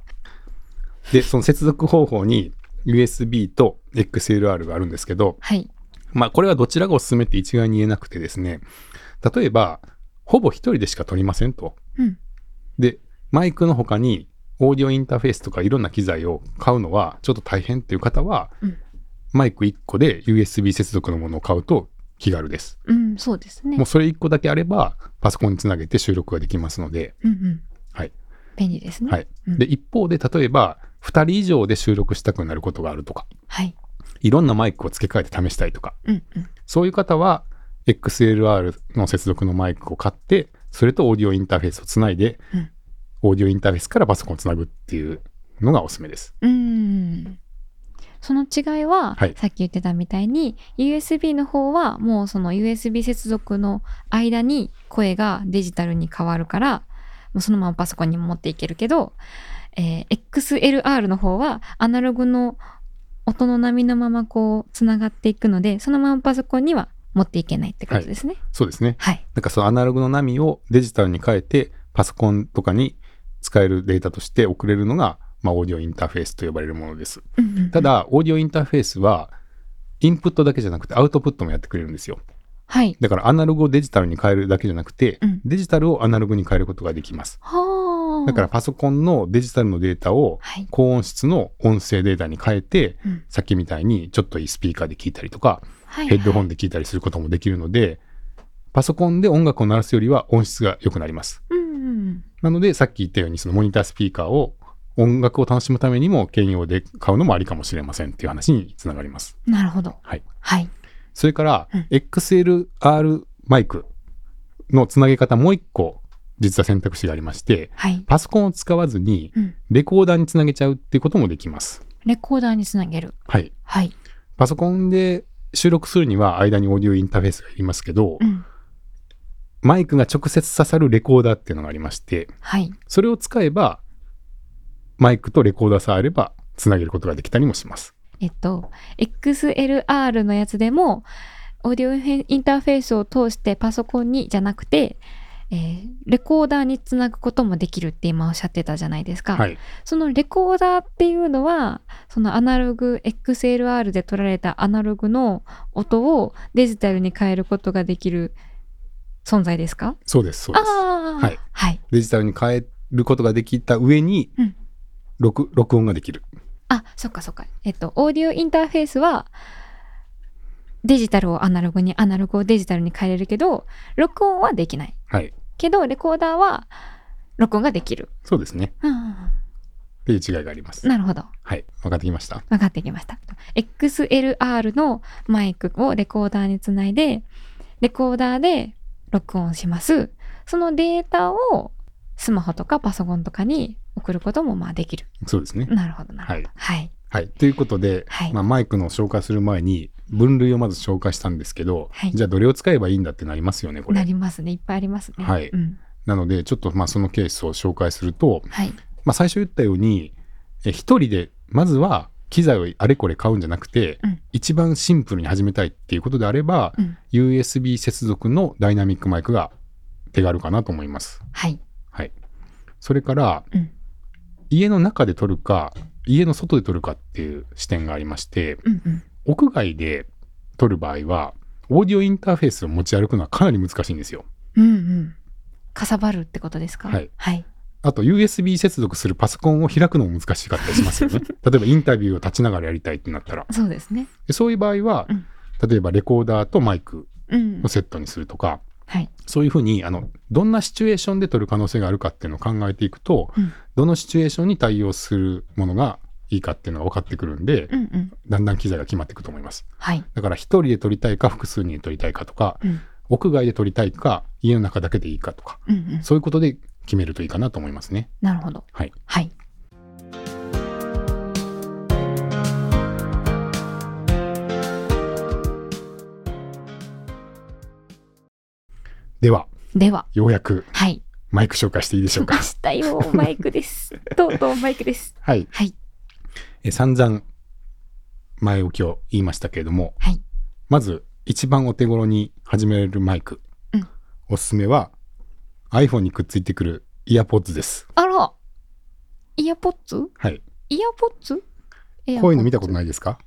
で、その接続方法に USB と XLR があるんですけど、はい、まあ、これはどちらがおすすめって一概に言えなくてですね、例えば、ほぼ一人でしか撮りませんと。うん、で、マイクの他に、オーディオインターフェースとかいろんな機材を買うのはちょっと大変っていう方は、うん、マイク1個で USB 接続のものを買うと気軽です。うん、そうですね。もうそれ1個だけあれば、パソコンにつなげて収録ができますので、うんうん、はい。便利ですね。はい。うん、で、一方で、例えば、2人以上で収録したくなることがあるとか、はい。いろんなマイクを付け替えて試したいとか、うんうん、そういう方は XLR の接続のマイクを買ってそれとオーディオインターフェースをつないで、うん、オーディオインターフェースからパソコンをつなぐっていうのがおすすめです。うん。その違いは、はい、さっき言ってたみたいに USB の方はもうその USB 接続の間に声がデジタルに変わるからもうそのままパソコンに持っていけるけど、えー、XLR の方はアナログの音の波のままこうつながっていくのでそのままパソコンには持っていけないってことですね。はい、そうですね。はい。なんかそのアナログの波をデジタルに変えてパソコンとかに使えるデータとして送れるのがまあ、オーディオインターフェースと呼ばれるものです。ただ、オーディオインターフェースは、インプットだけじゃなくてアウトプットもやってくれるんですよ。はい。だからアナログをデジタルに変えるだけじゃなくて、うん、デジタルをアナログに変えることができます。だからパソコンのデジタルのデータを高音質の音声データに変えて、はい、さっきみたいにちょっといいスピーカーで聞いたりとか、はいはい、ヘッドホンで聞いたりすることもできるので、パソコンで音楽を鳴らすよりは音質が良くなります。うんうん、なのでさっき言ったようにそのモニタースピーカーを音楽を楽しむためにも兼用で買うのもありかもしれませんっていう話につながります。なるほど。はい。はい。それから、うん、XLR マイクのつなげ方もう一個実は選択肢がありまして、はい、パソコンを使わずにレコーダーにつなげちゃうっていうこともできます。レコーダーにつなげる。はい。はい。パソコンで収録するには間にオーディオインターフェースがいりますけど、うん、マイクが直接刺さるレコーダーっていうのがありまして、はい、それを使えばマイクとレコーダーさえあればつなげることができたりもします。えっと、XLR のやつでも、オーディオインターフェースを通してパソコンにじゃなくて、えー、レコーダーにつなぐこともできるって今おっしゃってたじゃないですか。はい、そのレコーダーっていうのは、そのアナログ、XLR で取られたアナログの音をデジタルに変えることができる存在ですか？そうです、そうです。はい。はい、デジタルに変えることができた上に、うん、録録音ができる。あ、そっかそっか。えっと、オーディオインターフェースは、デジタルをアナログに、アナログをデジタルに変えれるけど、録音はできない。はい。けど、レコーダーは、録音ができる。そうですね。うん。っていう違いがあります。なるほど。はい。分かってきました。分かってきました。XLR のマイクをレコーダーにつないで、レコーダーで録音します。そのデータをスマホとかパソコンとかに送ることもまあできる。そうですね。なるほどなるほど。はい。はい。ということで、はい、まあ、マイクの紹介する前に分類をまず紹介したんですけど、はい、じゃあどれを使えばいいんだってなりますよね、これ。なりますね。いっぱいありますね。はい。うん、なので、ちょっとまあそのケースを紹介すると、はい、まあ最初言ったように、え一人でまずは機材をあれこれ買うんじゃなくて、うん、一番シンプルに始めたいっていうことであれば、うん、USB 接続のダイナミックマイクが手軽かなと思います。はい。はい。それから、うん、家の中で撮るか家の外で撮るかっていう視点がありまして、うんうん、屋外で撮る場合はオーディオインターフェースを持ち歩くのはかなり難しいんですよ。うんうん。かさばるってことですか？はい。はい。あと USB 接続するパソコンを開くのも難しかったりしますよね。例えばインタビューを立ちながらやりたいってなったら。そうですね。そういう場合は、うん、例えばレコーダーとマイクをセットにするとか、はい、そういうふうにあのどんなシチュエーションで撮る可能性があるかっていうのを考えていくと、うん、どのシチュエーションに対応するものがいいかっていうのが分かってくるんで、うんうん、だんだん機材が決まっていくと思います。はい、だから一人で撮りたいか複数人で撮りたいかとか、うん、屋外で撮りたいか家の中だけでいいかとか、うんうん、そういうことで決めるといいかなと思いますね。なるほど。はい。はい。では、では、ようやく、はい。マイク紹介していいでしょうか？したよ、マイクです。とうとうマイクです。はい。はい。え散々、前置きを言いましたけれども、はい。まず、一番お手頃に始めるマイク。うん。おすすめは、iPhone にくっついてくるイヤポッツです。あらイヤポッツはい。イヤポッツこういうの見たことないですか？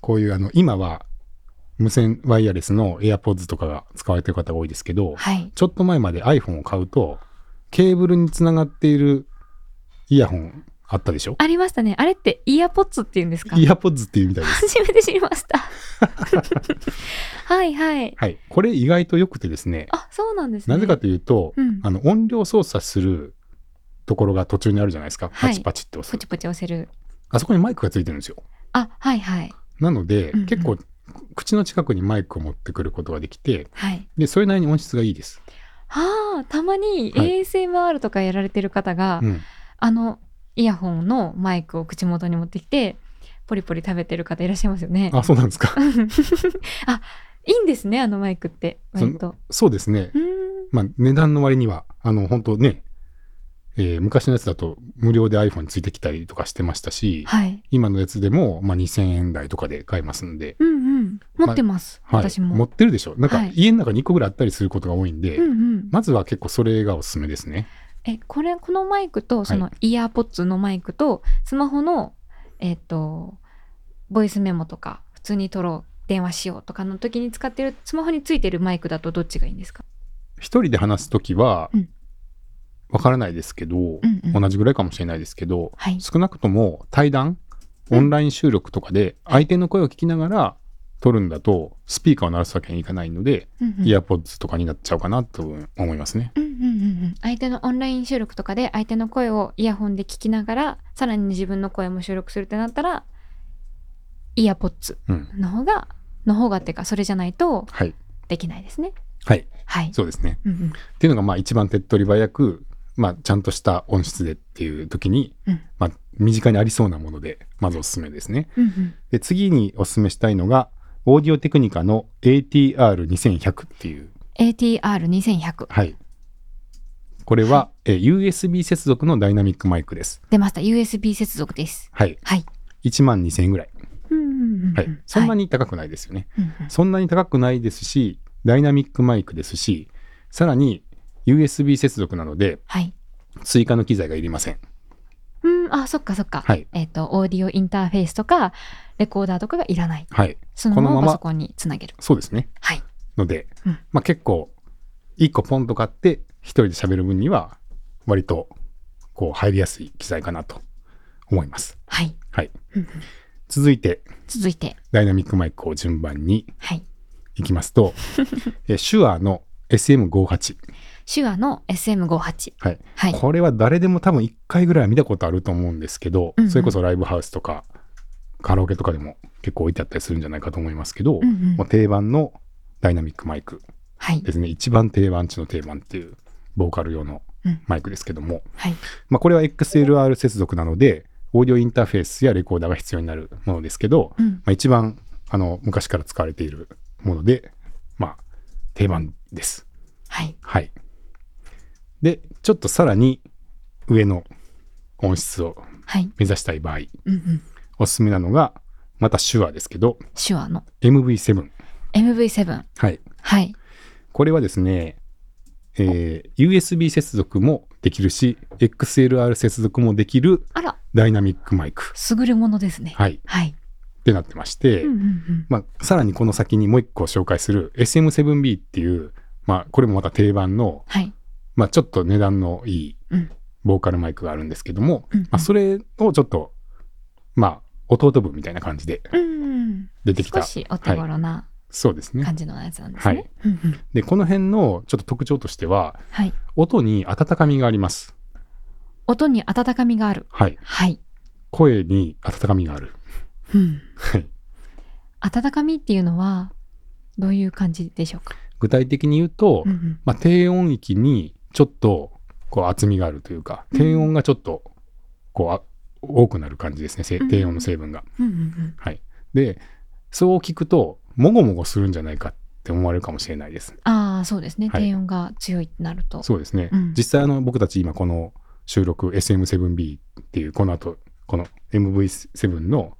こういうあの、今は無線ワイヤレスの AirPods とかが使われてる方が多いですけど、はい、ちょっと前まで iPhone を買うと、ケーブルにつながっているイヤホンあったでしょ？ありましたね。あれってイヤポッツって言うんですか？イヤポッツっていうみたいです。初めて知りました。はいはい。はい。これ意外と良くてですね。あ、そうなんですね。なぜかというと、うん、あの音量操作するところが途中にあるじゃないですか。はい、パチパチって押す。パチパチ押せる。あそこにマイクがついてるんですよ。あ、はいはい。なので、うんうん、結構口の近くにマイクを持ってくることができて、はい、でそれなりに音質がいいです。はあたまに ASMR とかやられてる方が、はいうん、あのイヤホンのマイクを口元に持ってきてポリポリ食べてる方いらっしゃいますよね。あそうなんですか。あいいんですねあのマイクって割と。そうですね。まあ値段の割にはあの本当ねえー、昔のやつだと無料で iPhone についてきたりとかしてましたし、はい、今のやつでも、まあ、2000円台とかで買えますんで、うんうん、持ってます、まあ、私も。持ってるでしょ。なんか家の中に1個ぐらいあったりすることが多いんで、はいまずは結構それがおすすめですねえこれこのマイクとそのイヤーポッツのマイクとスマホのえっ、ー、とボイスメモとか普通に撮ろう電話しようとかの時に使ってるスマホについてるマイクだとどっちがいいんですか？一人で話す時は、うん。わからないですけど、うんうん、同じぐらいかもしれないですけど、はい、少なくとも対談オンライン収録とかで相手の声を聞きながら撮るんだとスピーカーを鳴らすわけにいかないので、うんうん、イヤーポッズとかになっちゃうかなと思いますね、うんうんうん、相手のオンライン収録とかで相手の声をイヤホンで聞きながらさらに自分の声も収録するってなったらイヤーポッツの方が、うん、の方がっていうかそれじゃないとできないですね。はい、はい、そうですね、うんうん、っていうのがまあ一番手っ取り早くまあ、ちゃんとした音質でっていう時に、うん、まあ、身近にありそうなもので、まずおすすめですね。うんうん、で、次におすすめしたいのが、オーディオテクニカの ATR2100 っていう。ATR2100。はい。これは、はい、え USB 接続のダイナミックマイクです。出ました。USB 接続です。はい。はい。1万2000円ぐらい。はい。そんなに高くないですよね、はい。そんなに高くないですし、ダイナミックマイクですし、さらに USB 接続なので、はい、追加の機材がいりません。うん、あ、そっかそっか。はい。えっ、ー、と、オーディオインターフェースとか、レコーダーとかがいらない。はい。そのままパソコンにつなげる。そうですね。はい。ので、うん、まあ結構、一個ポンと買って、一人で喋る分には、割と、こう、入りやすい機材かなと思います。はい。はい。続いて、続いて、ダイナミックマイクを順番に、はい。いきますと、え手話の SM58。手話の SM58、はい、はい、これは誰でも多分1回ぐらいは見たことあると思うんですけど、うんうん、それこそライブハウスとかカラオケとかでも結構置いてあったりするんじゃないかと思いますけど、うんうん、もう定番のダイナミックマイクですね、はい、一番定番中の定番っていうボーカル用のマイクですけども、うんはい、まあ、これは XLR 接続なのでオーディオインターフェースやレコーダーが必要になるものですけど、うん、まあ、一番あの昔から使われているもので、まあ、定番です。はい、はいで、ちょっとさらに上の音質を目指したい場合、はいうんうん、おすすめなのが、また手話ですけど、手話の MV7。MV7。はい。はい。これはですね、えー、USB 接続もできるし、XLR 接続もできるダイナミックマイク。優れものですね。はい。はい。ってなってまして、うんうんうん、まあ、さらにこの先にもう一個紹介する SM7B っていう、まあ、これもまた定番の、はい、まあ、ちょっと値段のいいボーカルマイクがあるんですけども、うん、まあ、それをちょっと、まあ、弟分みたいな感じで出てきた。少しお手頃な、はい、そうですね。感じのやつなんですね。はい。で、この辺のちょっと特徴としては、はい、音に温かみがあります。音に温かみがある。はい。はい。声に温かみがある。うん。はい。温かみっていうのは、どういう感じでしょうか？具体的に言うと、うんうん、まあ、低音域にちょっとこう厚みがあるというか、低音がちょっとこう多くなる感じですね、低音の成分が。はい、でそう聞くともごもごするんじゃないかって思われるかもしれないです。ああそうですね、はい、低音が強いってなると。そうですね、うん、実際あの僕たち今この収録 SM7B っていうこの後この MV7 の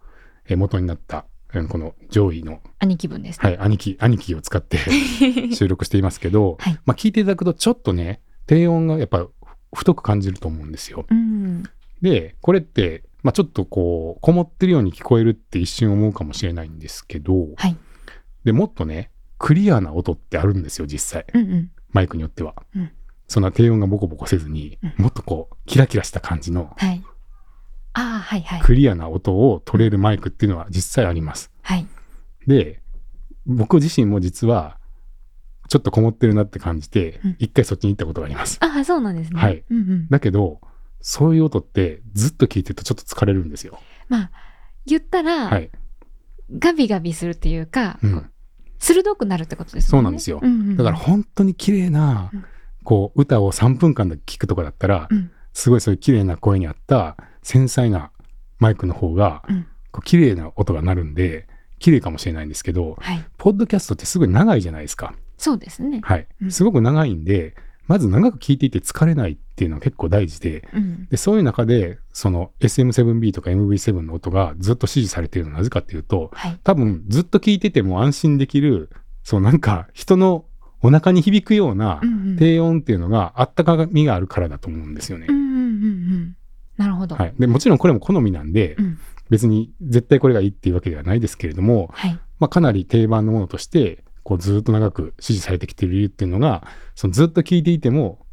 元になったこの上位の兄貴分です、ね、はい兄貴兄貴を使って 収録していますけど、はい、まあ聞いていただくとちょっとね低音がやっぱ太く感じると思うんですよ。うん、でこれって、まあ、ちょっとこうこもってるように聞こえるって一瞬思うかもしれないんですけど、はい、でもっとねクリアな音ってあるんですよ実際、うんうん、マイクによっては。うん、そんな低音がボコボコせずに、うん、もっとこうキラキラした感じの、はい、あはいはい、クリアな音を取れるマイクっていうのは実際あります。はい、で僕自身も実はちょっとこもってるなって感じて、一、回そっちに行ったことがあります。ああ、そうなんですね。はい。うんうん、だけど、そういう音ってずっと聞いてるとちょっと疲れるんですよ。まあ、言ったら、はい、ガビガビするっていうか、うん、鋭くなるってことですね。そうなんですよ。うんうん、だから本当に綺麗な、こう、歌を3分間で聞くとかだったら、うん、すごいそういう綺麗な声に合った繊細なマイクの方が、うん、こう綺麗な音が鳴るんで、綺麗かもしれないんですけど、はい、ポッドキャストってすごい長いじゃないですか。そうですね。はい。すごく長いんで、まず長く聞いていて疲れないっていうのは結構大事で、うん、でそういう中でその SM7B とか MV7 の音がずっと支持されているのはなぜかっていうと、はい、多分ずっと聞いてても安心できるそうなんか人のお腹に響くような低音っていうのがあったかみがあるからだと思うんですよね。なるほど、はい、でもちろんこれも好みなんで、うん、別に絶対これがいいっていうわけではないですけれども、はい、まあ、かなり定番のものとしてこうずっと長く支持されてきている理由っていうのがそのずっと聞いていても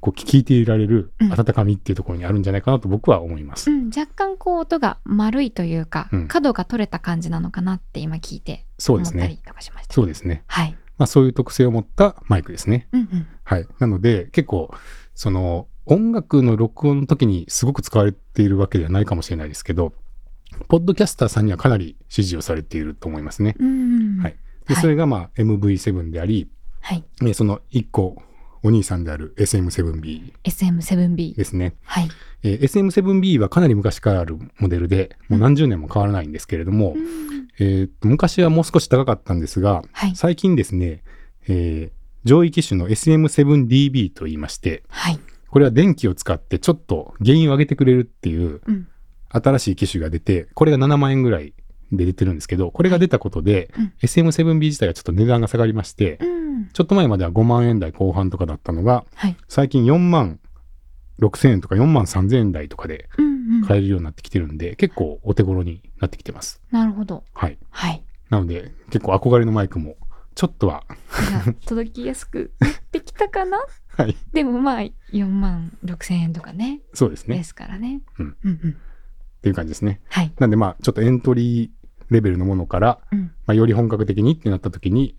こう聞いていられる温かみっていうところにあるんじゃないかなと僕は思います、うん、若干こう音が丸いというか、うん、角が取れた感じなのかなって今聞いて思ったりとかしました、そうですね。はい。まあ、そういう特性を持ったマイクですね、うんうん、はい。なので結構その音楽の録音の時にすごく使われているわけではないかもしれないですけどポッドキャスターさんにはかなり支持をされていると思いますね、うんうん、はいで、それがまあ MV7 であり、はい、その1個お兄さんである SM7B。SM7B。ですね。はい。えー、SM7B はかなり昔からあるモデルで、もう何十年も変わらないんですけれども、うん、えー、昔はもう少し高かったんですが、はい、最近ですね、えー、上位機種の SM7DB と言いまして、はい、これは電気を使ってちょっと原因を上げてくれるっていう、新しい機種が出て、これが7万円ぐらいで出てるんですけど、これが出たことで、うん、SM7B 自体はちょっと値段が下がりまして、うん、ちょっと前までは5万円台後半とかだったのが、はい、最近4万6千円とか4万3千円台とかで買えるようになってきてるんで、うんうん、結構お手頃になってきてます。なるほど。はい。はい。なので、結構憧れのマイクも、ちょっとは届きやすくできたかな？はい。でもまあ、4万6千円とかね。そうですね。ですからね。うん。うんうん。っていう感じですね。はい。なんでまあ、ちょっとエントリーレベルのものから、うん、まあ、より本格的にってなった時に、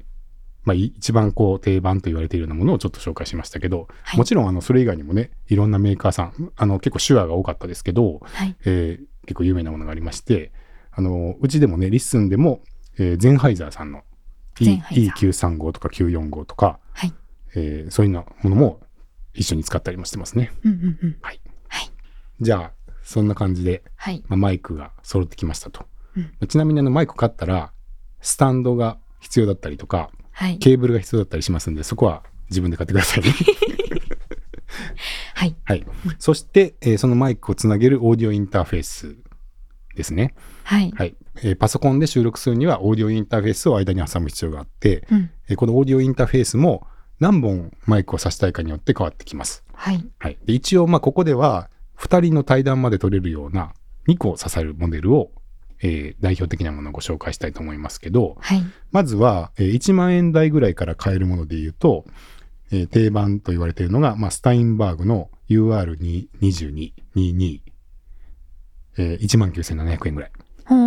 まあ、一番こう定番と言われているようなものをちょっと紹介しましたけど、はい、もちろんあのそれ以外にもねいろんなメーカーさんあの結構手話が多かったですけど、はい、えー、結構有名なものがありましてあのうちでもね LISTEN でも、えー、ゼンハイザーさんの E935 とか945とか、はい、えー、そういうようなものも一緒に使ったりもしてますね。じゃあそんな感じで、はい。まあ、マイクが揃ってきましたと。うん、ちなみにあのマイク買ったらスタンドが必要だったりとか、はい、ケーブルが必要だったりしますんでそこは自分で買ってください。ね。はい、はい、そして、えー、そのマイクをつなげるオーディオインターフェースですね。はい、はい。えー、パソコンで収録するにはオーディオインターフェースを間に挟む必要があって、うん、えー、このオーディオインターフェースも何本マイクを挿したいかによって変わってきます。はい、はい、で一応まあここでは2人の対談まで取れるような2個刺さるモデルをえー、代表的なものをご紹介したいと思いますけど、はい、まずは、えー、1万円台ぐらいから買えるもので言うと、えー、定番と言われているのが、まあ、スタインバーグの UR2222、えー、1万9700円ぐらい。ほう、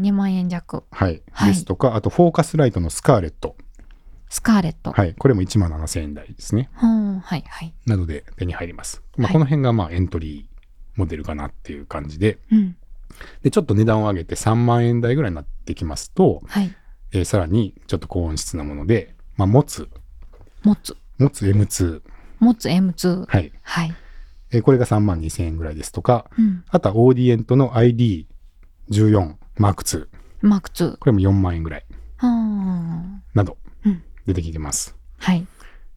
2万円弱。はい。はい、ですとか、あと、フォーカスライトのスカーレット。スカーレット。はい。これも1万7000円台ですね。はい、はい。などで手に入ります。まあ、この辺が、まあ、エントリーモデルかなっていう感じで、うん、で、ちょっと値段を上げて3万円台ぐらいになってきますと、はい、えー、さらにちょっと高音質なもので、まあ、持つ。持つ。持つ M2。持つ M2。はい。はい。えー、これが3万2000円ぐらいですとか、うん、あとはオーディエントの ID14 マーク2。マーク2。これも4万円ぐらい。など、出てきてます。うん、はい。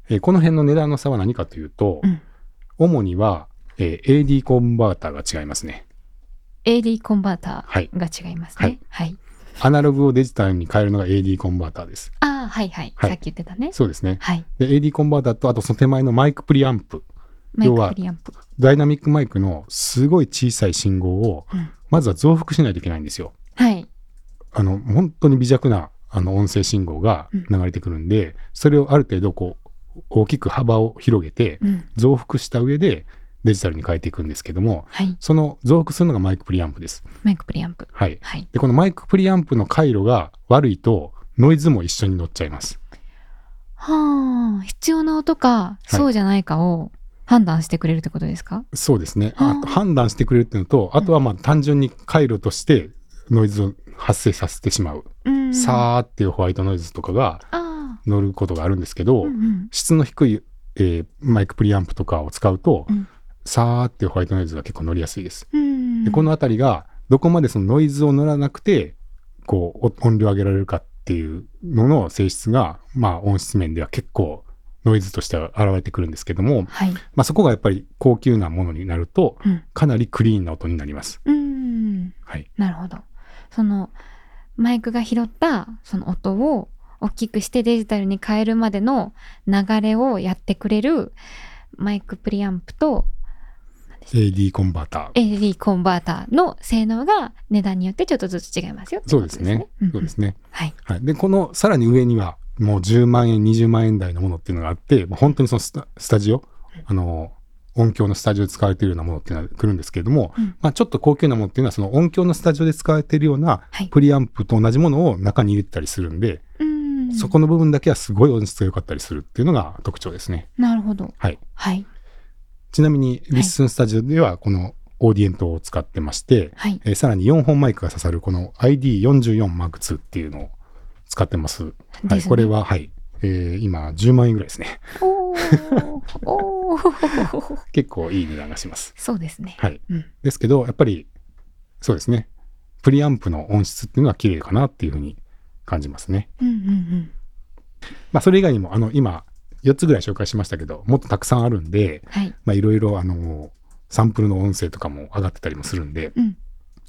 えー、この辺の値段の差は何かというと、うん、主には、えー、AD コンバーターが違いますね。AD コンバーターが違いますね。はい。はい、アナログをデジタルに変えるのが AD コンバーターです。ああ、はいはい。さっき言ってたね。そうですね。はい。で、AD コンバーターと、あとその手前のマイクプリアンプ。要は、ダイナミックマイクのすごい小さい信号を、まずは増幅しないといけないんですよ。はい。あの、本当に微弱な、あの、音声信号が流れてくるんで、それをある程度こう、大きく幅を広げて、増幅した上で、デジタルに変えていくんですけども、はい、その増幅するのがマイクプリアンプです。マイクプリアンプ。はい。はい、で、このマイクプリアンプの回路が悪いと、ノイズも一緒に乗っちゃいます。はあ、必要な音か、そうじゃないかを判断してくれるってことですか、そうですね。あ。判断してくれるっていうのと、あとはまあ単純に回路としてノイズを発生させてしまう、うん、さーっていうホワイトノイズとかが乗ることがあるんですけど、うんうん、質の低い、えー、マイクプリアンプとかを使うと、うん、さーってホワイトノイズが結構乗りやすいです。うん、でこの辺りがどこまでそのノイズを乗らなくてこう音量上げられるかっていうのの性質が、まあ、音質面では結構ノイズとしては現れてくるんですけども、はい、まあ、そこがやっぱり高級なものになると、うん、かなりクリーンな音になります。うんはい、なるほど。そのマイクが拾ったその音を大きくしてデジタルに変えるまでの流れをやってくれるマイクプリアンプと AD コンバーター。AD コンバーターの性能が値段によってちょっとずつ違いますよ、そうですね。そうですね。はい。はい。で、このさらに上にはもう10万円、20万円台のものっていうのがあって、もう本当にそのスタスタジオ、あの、音響のスタジオで使われているようなものっていうのが来るんですけれども、うん、まあちょっと高級なものっていうのはその音響のスタジオで使われているようなプリアンプと同じものを中に入れてたりするんで、うん、そこの部分だけはすごい音質が良かったりするっていうのが特徴ですね。なるほど。はい。はい。ちなみにリッスンスタジオではこのオーディエントを使ってまして、はい、えー、さらに4本マイクが刺さるこの ID44M2 っていうのを使ってます。すね、はい、これは、はい、えー、今10万円ぐらいですね。お 結構いい値段がします。そうですね。はい。うん、ですけど、やっぱり、そうですね。プリアンプの音質っていうのは綺麗かなっていうふうに感じますね。うんうんうん。まあ、それ以外にも、あの、今、4つぐらい紹介しましたけど、もっとたくさんあるんで、はい、まあ、いろいろ、あの、サンプルの音声とかも上がってたりもするんで、うん、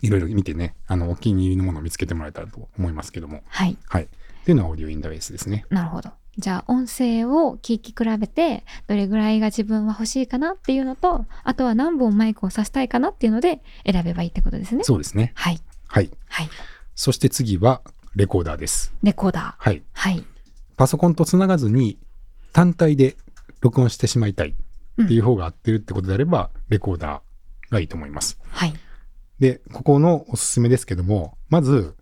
いろいろ見てね、あの、お気に入りのものを見つけてもらえたらと思いますけども。はい。はい。っていうのはオーディオインダーベースですね。なるほど。じゃあ音声を聞き比べてどれぐらいが自分は欲しいかなっていうのとあとは何本マイクを挿したいかなっていうので選べばいいってことですね。そうですね。はい。はい。はい、そして次はレコーダーです。レコーダー。はい。はい。パソコンとつながずに単体で録音してしまいたいっていう方が合ってるってことであれば、うん、レコーダーがいいと思います。はい。で、ここのおすすめですけども、まず、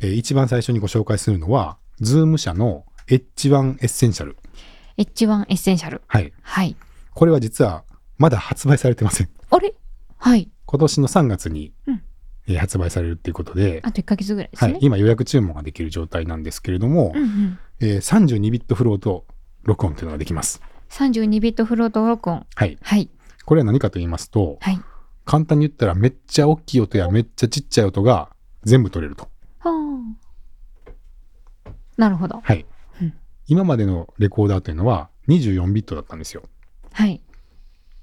えー、一番最初にご紹介するのは、 ZOOM 社の H1 Essential。H1 Essential。はい。はい。これは実はまだ発売されてません。あれ？はい。今年の3月に、うんえー、発売されるっていうことで、あと1ヶ月ぐらいですね。はい。今予約注文ができる状態なんですけれども、うんうんえー、32ビットフロート録音というのができます。32ビットフロート録音。はい。はい。これは何かと言いますと、はい。簡単に言ったらめっちゃ大きい音やめっちゃちっちゃい音が全部取れると。はあ。なるほど。はい。今までのレコーダーというのは24ビットだったんですよ。はい。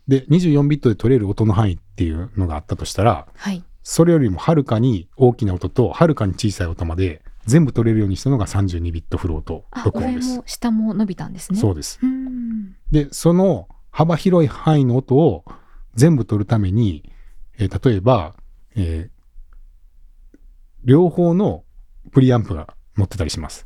で、24ビットで取れる音の範囲っていうのがあったとしたら、はい。それよりもはるかに大きな音とはるかに小さい音まで全部取れるようにしたのが32ビットフロート録音です。上も下も伸びたんですね。そうです。で、その幅広い範囲の音を全部取るために、えー、例えば、えー、両方のプリアンプが載ってたりします。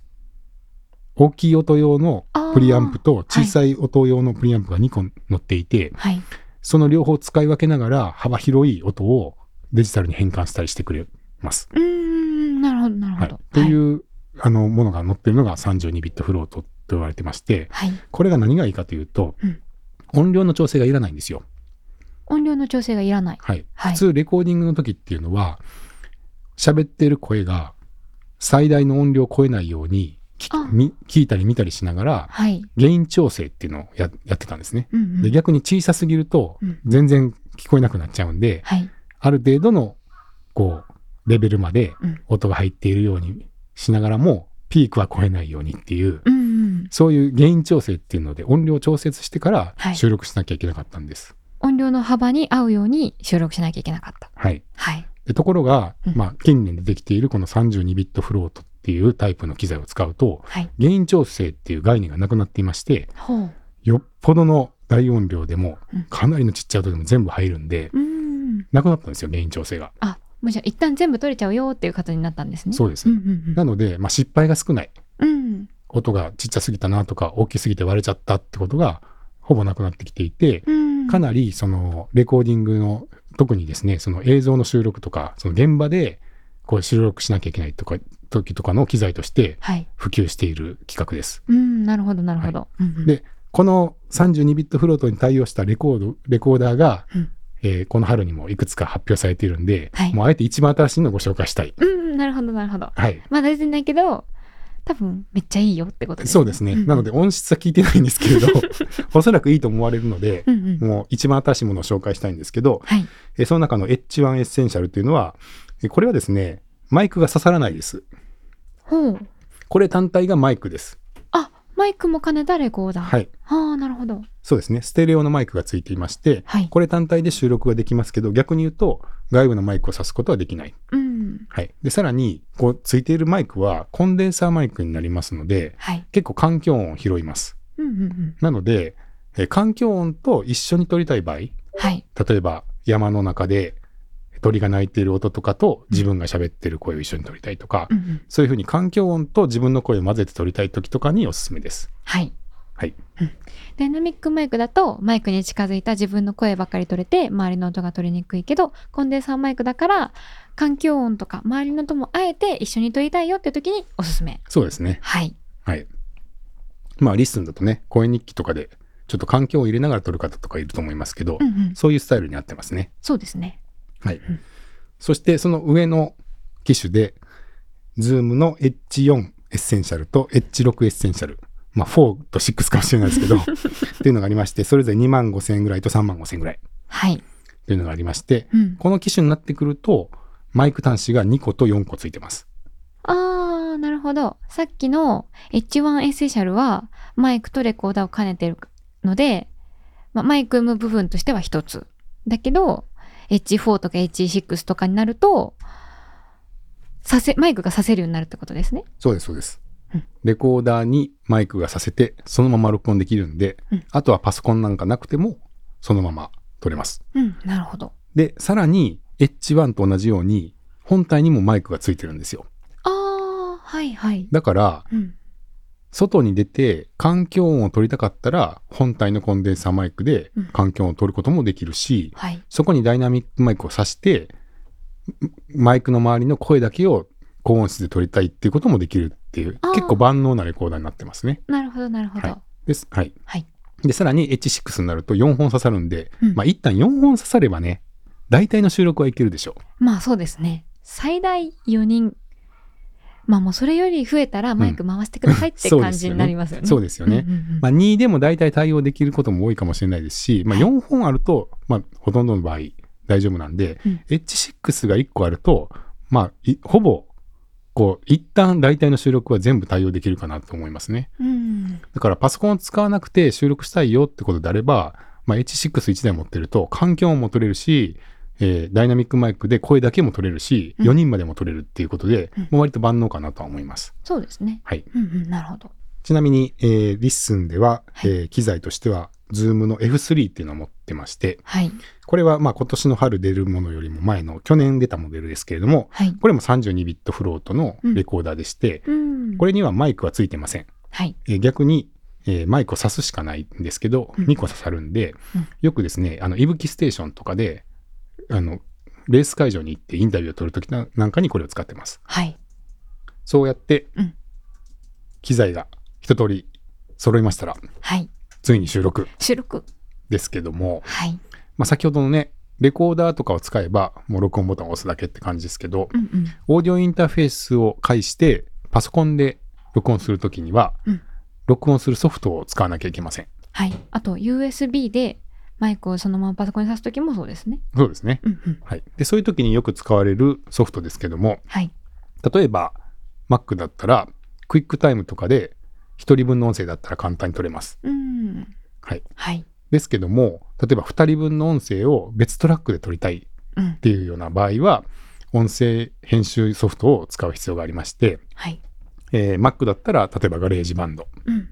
大きい音用のプリアンプと小さい音用のプリアンプが2個乗っていて、はい、その両方使い分けながら幅広い音をデジタルに変換したりしてくれます。うんなるほどなるほど。はい、っていう、はい、あのものが載ってるのが32ビットフロートと言われてまして、はい、これが何がいいかというと、うん、音量の調整がいらないんですよ。音量の調整がいらない。はい。普通レコーディングの時っていうのは喋ってる声が最大の音量を超えないように聞いたり見たりしながら、はい、原因調整っていうのをややってたんですね、うんうん、で逆に小さすぎると全然聞こえなくなっちゃうんで、うん、ある程度のこうレベルまで音が入っているようにしながらも、ピークは超えないようにっていう、うんうん、そういう原因調整っていうので音量調節してから収録しなきゃいけなかったんです、はい、音量の幅に合うように収録しなきゃいけなかった。はい、はい、でところが、まあ、近年でできているこの32ビットフロートっていうタイプの機材を使うと、はい、原因調整っていう概念がなくなっていまして、よっぽどの大音量でも、かなりのちっちゃい音でも全部入るんで、うん、なくなったんですよ、原因調整が。あ、もうじゃあ一旦全部取れちゃうよっていう形になったんですね。そうです。うんうんうん、なので、まあ、失敗が少ない。うん、音がちっちゃすぎたなとか、大きすぎて割れちゃったってことが、ほぼなくなってきていて、うん、かなりそのレコーディングの特にですねその映像の収録とかその現場でこう収録しなきゃいけないとか時とかの機材として普及している企画です。はい、うんなるほどなるほど。はい、でこの32ビットフロートに対応したレコードレコーダーが、うん、えー、この春にもいくつか発表されているんで、はい、もうあえて一番新しいのをご紹介したい。うん、なるほど、なるほど。はい。まだ出てないけど、多分めっちゃいいよってことですね。そうですね。なので音質は聞いてないんですけれど、おそらくいいと思われるので、うんうん、もう一番新しいものを紹介したいんですけど、はい、えその中の H1 エッセンシャルというのは、これはですね、マイクが挿さらないです。ほう。これ単体がマイクです。マイクも兼ねたレコーダー。はい。はあ、なるほど。そうですね。ステレオのマイクがついていまして、はい、これ単体で収録ができますけど、逆に言うと、外部のマイクを挿すことはできない。うん。はい。で、さらに、こう、ついているマイクはコンデンサーマイクになりますので、はい、結構環境音を拾います。うんうんうん、なので、え環境音と一緒に撮りたい場合、はい、例えば山の中で鳥が鳴いている音とかと自分が喋ってる声を一緒に撮りたいとか、うん、そういうふうに環境音と自分の声を混ぜて撮りたい時とかにおすすめです。はい。ダイナミックマイクだとマイクに近づいた自分の声ばかり取れて周りの音が取りにくいけどコンデンサーマイクだから環境音とか周りの音もあえて一緒に撮りたいよって時におすすめ。そうですね。はい。はい。まあ LISTEN だとね声日記とかでちょっと環境を入れながら撮る方とかいると思いますけど、うんうん、そういうスタイルに合ってますね。そうですね。はい。そしてその上の機種で、 ZOOM の H4 エッセンシャルと H6 Essential。まあ4と6かもしれないですけど っていうのがありまして、それぞれ2万5千円ぐらいと3万5千円ぐらい。はい。っていうのがありまして、うん、この機種になってくると、マイク端子が2個と4個ついてます。あー、なるほど。さっきの H1 エッセンシャルはマイクとレコーダーを兼ねてるので、まあ、マイクの部分としては1つ。だけど、H4 とか H6 とかになると、挿せ、マイクが挿せるようになるってことですね。そうです、そうです。レコーダーにマイクが挿せて、そのまま録音できるんで、うん、あとはパソコンなんかなくても、そのまま録れます。うん、なるほど。で、さらに H1 と同じように、本体にもマイクがついてるんですよ。ああ、はいはい。だから、うん、外に出て環境音を取りたかったら本体のコンデンサーマイクで環境音を取ることもできるし、うんはい、そこにダイナミックマイクを挿してマイクの周りの声だけを高音質で取りたいっていうこともできるっていう結構万能なレコーダーになってますね。なるほどなるほど。はい、です。はい。はい、でさらに H6 になると4本刺さるんで、うん、まあ一旦4本刺さればね大体の収録はいけるでしょう。まあそうですね。最大4人まあもうそれより増えたらマイク回してくださいって 感じになりますよね。そうですよね。まあ2でも大体対応できることも多いかもしれないですし、まあ4本あると、まあほとんどの場合大丈夫なんで、うん、H6 が1個あると、まあほぼこう一旦大体の収録は全部対応できるかなと思いますね。うん、だからパソコンを使わなくて収録したいよってことであれば、まあ、H61 台持ってると環境音も録れるし、えー、ダイナミックマイクで声だけも録れるし、うん、4人までも録れるっていうことで、うん、もう割と万能かなとは思います。そうですね。はい。うんうん、なるほど。ちなみに、えー、 LISTEN では、はい、えー、機材としては、 ZOOM の F3 っていうのを持ってまして、はい、これはまあ今年の春出るものよりも前の去年出たモデルですけれども、はい、これも32ビットフロートのレコーダーでして、うん、これにはマイクはついてません。はい、えー、逆に、えー、マイクを挿すしかないんですけど、うん、2個刺さるんで、うん、よくですね、あの、いぶきステーションとかで、あの、レース会場に行ってインタビューを取るときなんかにこれを使ってます。はい。そうやって、機材が一通り揃いましたら、はい。ついに収録。収録。ですけども、はい。まあ先ほどのね、レコーダーとかを使えば、もう録音ボタンを押すだけって感じですけど、うんうん、オーディオインターフェースを介して、パソコンで録音するときには、うん、録音するソフトを使わなきゃいけません。はい。あと、USB でマイクをそのままパソコンに挿すときもそうですね。そうですね、うんうん、はい。で、そういう時によく使われるソフトですけども、はい、例えば Mac だったら、クイックタイムとかで1人分の音声だったら簡単に取れます。うん。はい。はい。ですけども、例えば2人分の音声を別トラックで撮りたいっていうような場合は、うん、音声編集ソフトを使う必要がありまして、はいえー、Mac だったら例えば GarageBand、うん、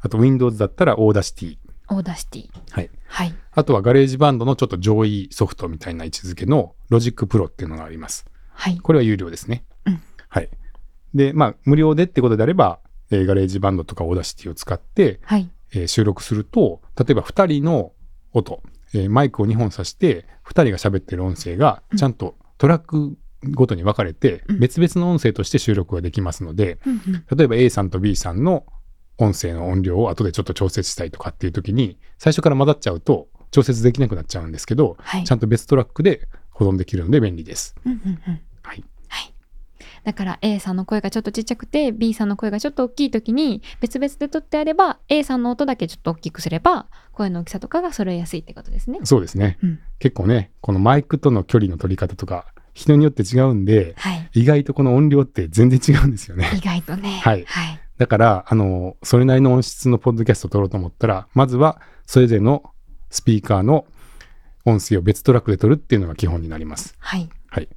あと Windows だったら Audacity、 Audacity。はい。はい。あとは GarageBand のちょっと上位ソフトみたいな位置づけの Logic Pro っていうのがあります。はい。これは有料ですね。うん。はい。で、まあ、無料でってことであれば、えー、 GarageBand とか Audacity を使って、はい。えー、収録すると、例えば2人の音、えー、マイクを2本挿して、2人が喋ってる音声が、ちゃんとトラックごとに分かれて、別々の音声として収録ができますので、うん、例えば A さんと B さんの音声の音量を後でちょっと調節したいとかっていう時に、最初から混ざっちゃうと、調節できなくなっちゃうんですけど、はい、ちゃんと別トラックで保存できるので便利です。うんうんうんだから A さんの声がちょっとちっちゃくて B さんの声がちょっと大きい時に別々で撮ってあれば A さんの音だけちょっと大きくすれば声の大きさとかが揃えやすいってことですね。そうですね、うん、結構ねこのマイクとの距離の取り方とか人によって違うんで、はい、意外とこの音量って全然違うんですよね。意外とね。はい。はい、だから、あの、それなりの音質のポッドキャストを撮ろうと思ったら、まずはそれぞれのスピーカーの音声を別トラックで撮るっていうのが基本になります。はい。はい。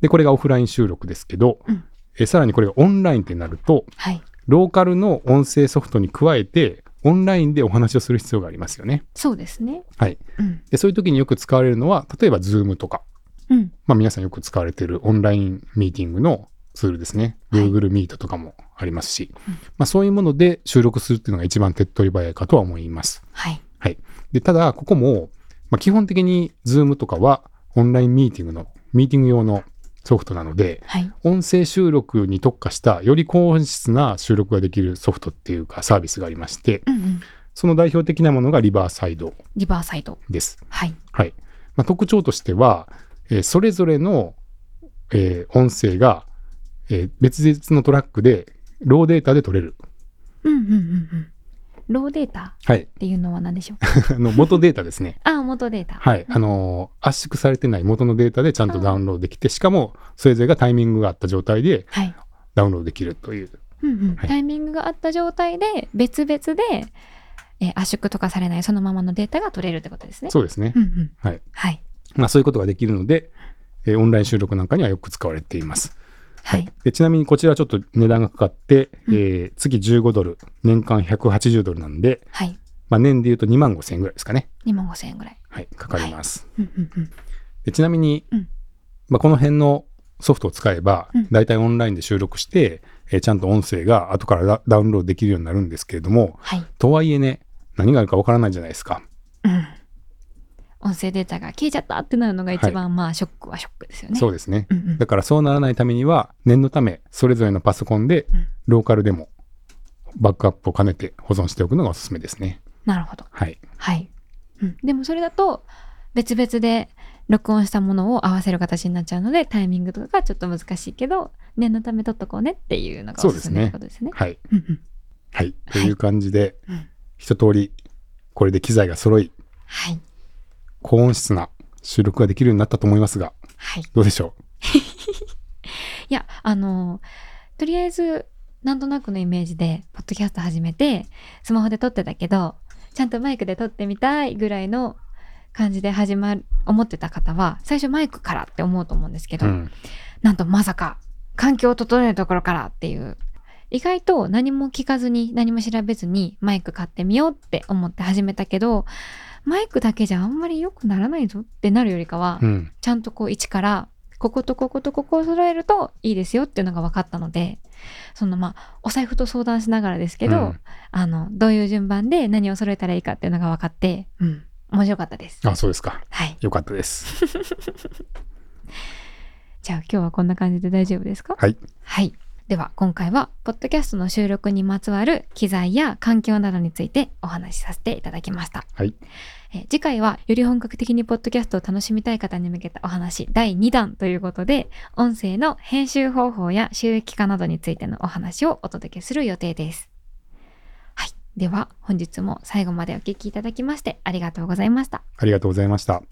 で、これがオフライン収録ですけど、うん、えさらにこれがオンラインってなると、はい、ローカルの音声ソフトに加えて、オンラインでお話をする必要がありますよね。そうですね。はい。うん、でそういう時によく使われるのは、例えば Zoom とか、うん、まあ皆さんよく使われているオンラインミーティングのツールですね。Google Meet とかもありますし、はい、まあそういうもので収録するっていうのが一番手っ取り早いかとは思います。はい。はい。で、ただ、ここも、まあ基本的に Zoom とかはオンラインミーティングの、ミーティング用のソフトなので、はい、音声収録に特化したより高音質な収録ができるソフトっていうかサービスがありまして、うんうん、その代表的なものがリバーサイドリバーサイドです。はい。はい。まあ、特徴としては、えー、それぞれの、えー、音声が、えー、別々のトラックでローデータで取れる。うんうんうんうん。ローデータっていうのは何でしょう、はい、の元データですね。あ元データ。はい。あのー、圧縮されてない元のデータでちゃんとダウンロードできて、しかもそれぞれがタイミングがあった状態でダウンロードできるという。うんうんはい、タイミングがあった状態で別々で、えー、圧縮とかされないそのままのデータが取れるってことですね。そうですね。うんうん、はい。はい。まあそういうことができるので、えー、オンライン収録なんかにはよく使われています。はい、でちなみにこちらちょっと値段がかかって、うん、えー、月15ドル、年間180ドルなんで、はい、まあ、年で言うと2万5千円ぐらいですかね。2万5千円ぐらい。はい、かかります。はい、でちなみに、うん、まあ、この辺のソフトを使えば、大体オンラインで収録して、えー、ちゃんと音声が後からダウンロードできるようになるんですけれども、はい、とはいえね、何があるかわからないじゃないですか。うん音声データが消えちゃったってなるのが一番、はい、まあショックはショックですよね。そうですね、うんうん、だからそうならないためには念のためそれぞれのパソコンでローカルでもバックアップを兼ねて保存しておくのがおすすめですね。なるほど。はい。はい。うん、でもそれだと別々で録音したものを合わせる形になっちゃうのでタイミングとかがちょっと難しいけど念のため取っとこうねっていうのがおすすめってことですね。はい。はい。という感じで、はい、一通りこれで機材が揃い、はい、高音質な収録ができるようになったと思いますが、はい、どうでしょう？いや、あの、とりあえず、なんとなくのイメージで、ポッドキャスト始めて、スマホで撮ってたけど、ちゃんとマイクで撮ってみたいぐらいの感じで始まる、思ってた方は、最初マイクからって思うと思うんですけど、うん、なんとまさか、環境を整えるところからっていう、意外と何も聞かずに、何も調べずにマイク買ってみようって思って始めたけど、マイクだけじゃあんまり良くならないぞってなるよりかは、うん、ちゃんとこう一からこことこことここを揃えるといいですよっていうのが分かったのでそのまあお財布と相談しながらですけど、うん、あのどういう順番で何を揃えたらいいかっていうのが分かって、うん、面白かったです。あそうですか。はい。よかったです。じゃあ今日はこんな感じで大丈夫ですか？はい。はい。では今回はポッドキャストの収録にまつわる機材や環境などについてお話しさせていただきました。はい。え次回はより本格的にポッドキャストを楽しみたい方に向けたお話第2弾ということで音声の編集方法や収益化などについてのお話をお届けする予定です。はい。では本日も最後までお聴きいただきましてありがとうございました。ありがとうございました。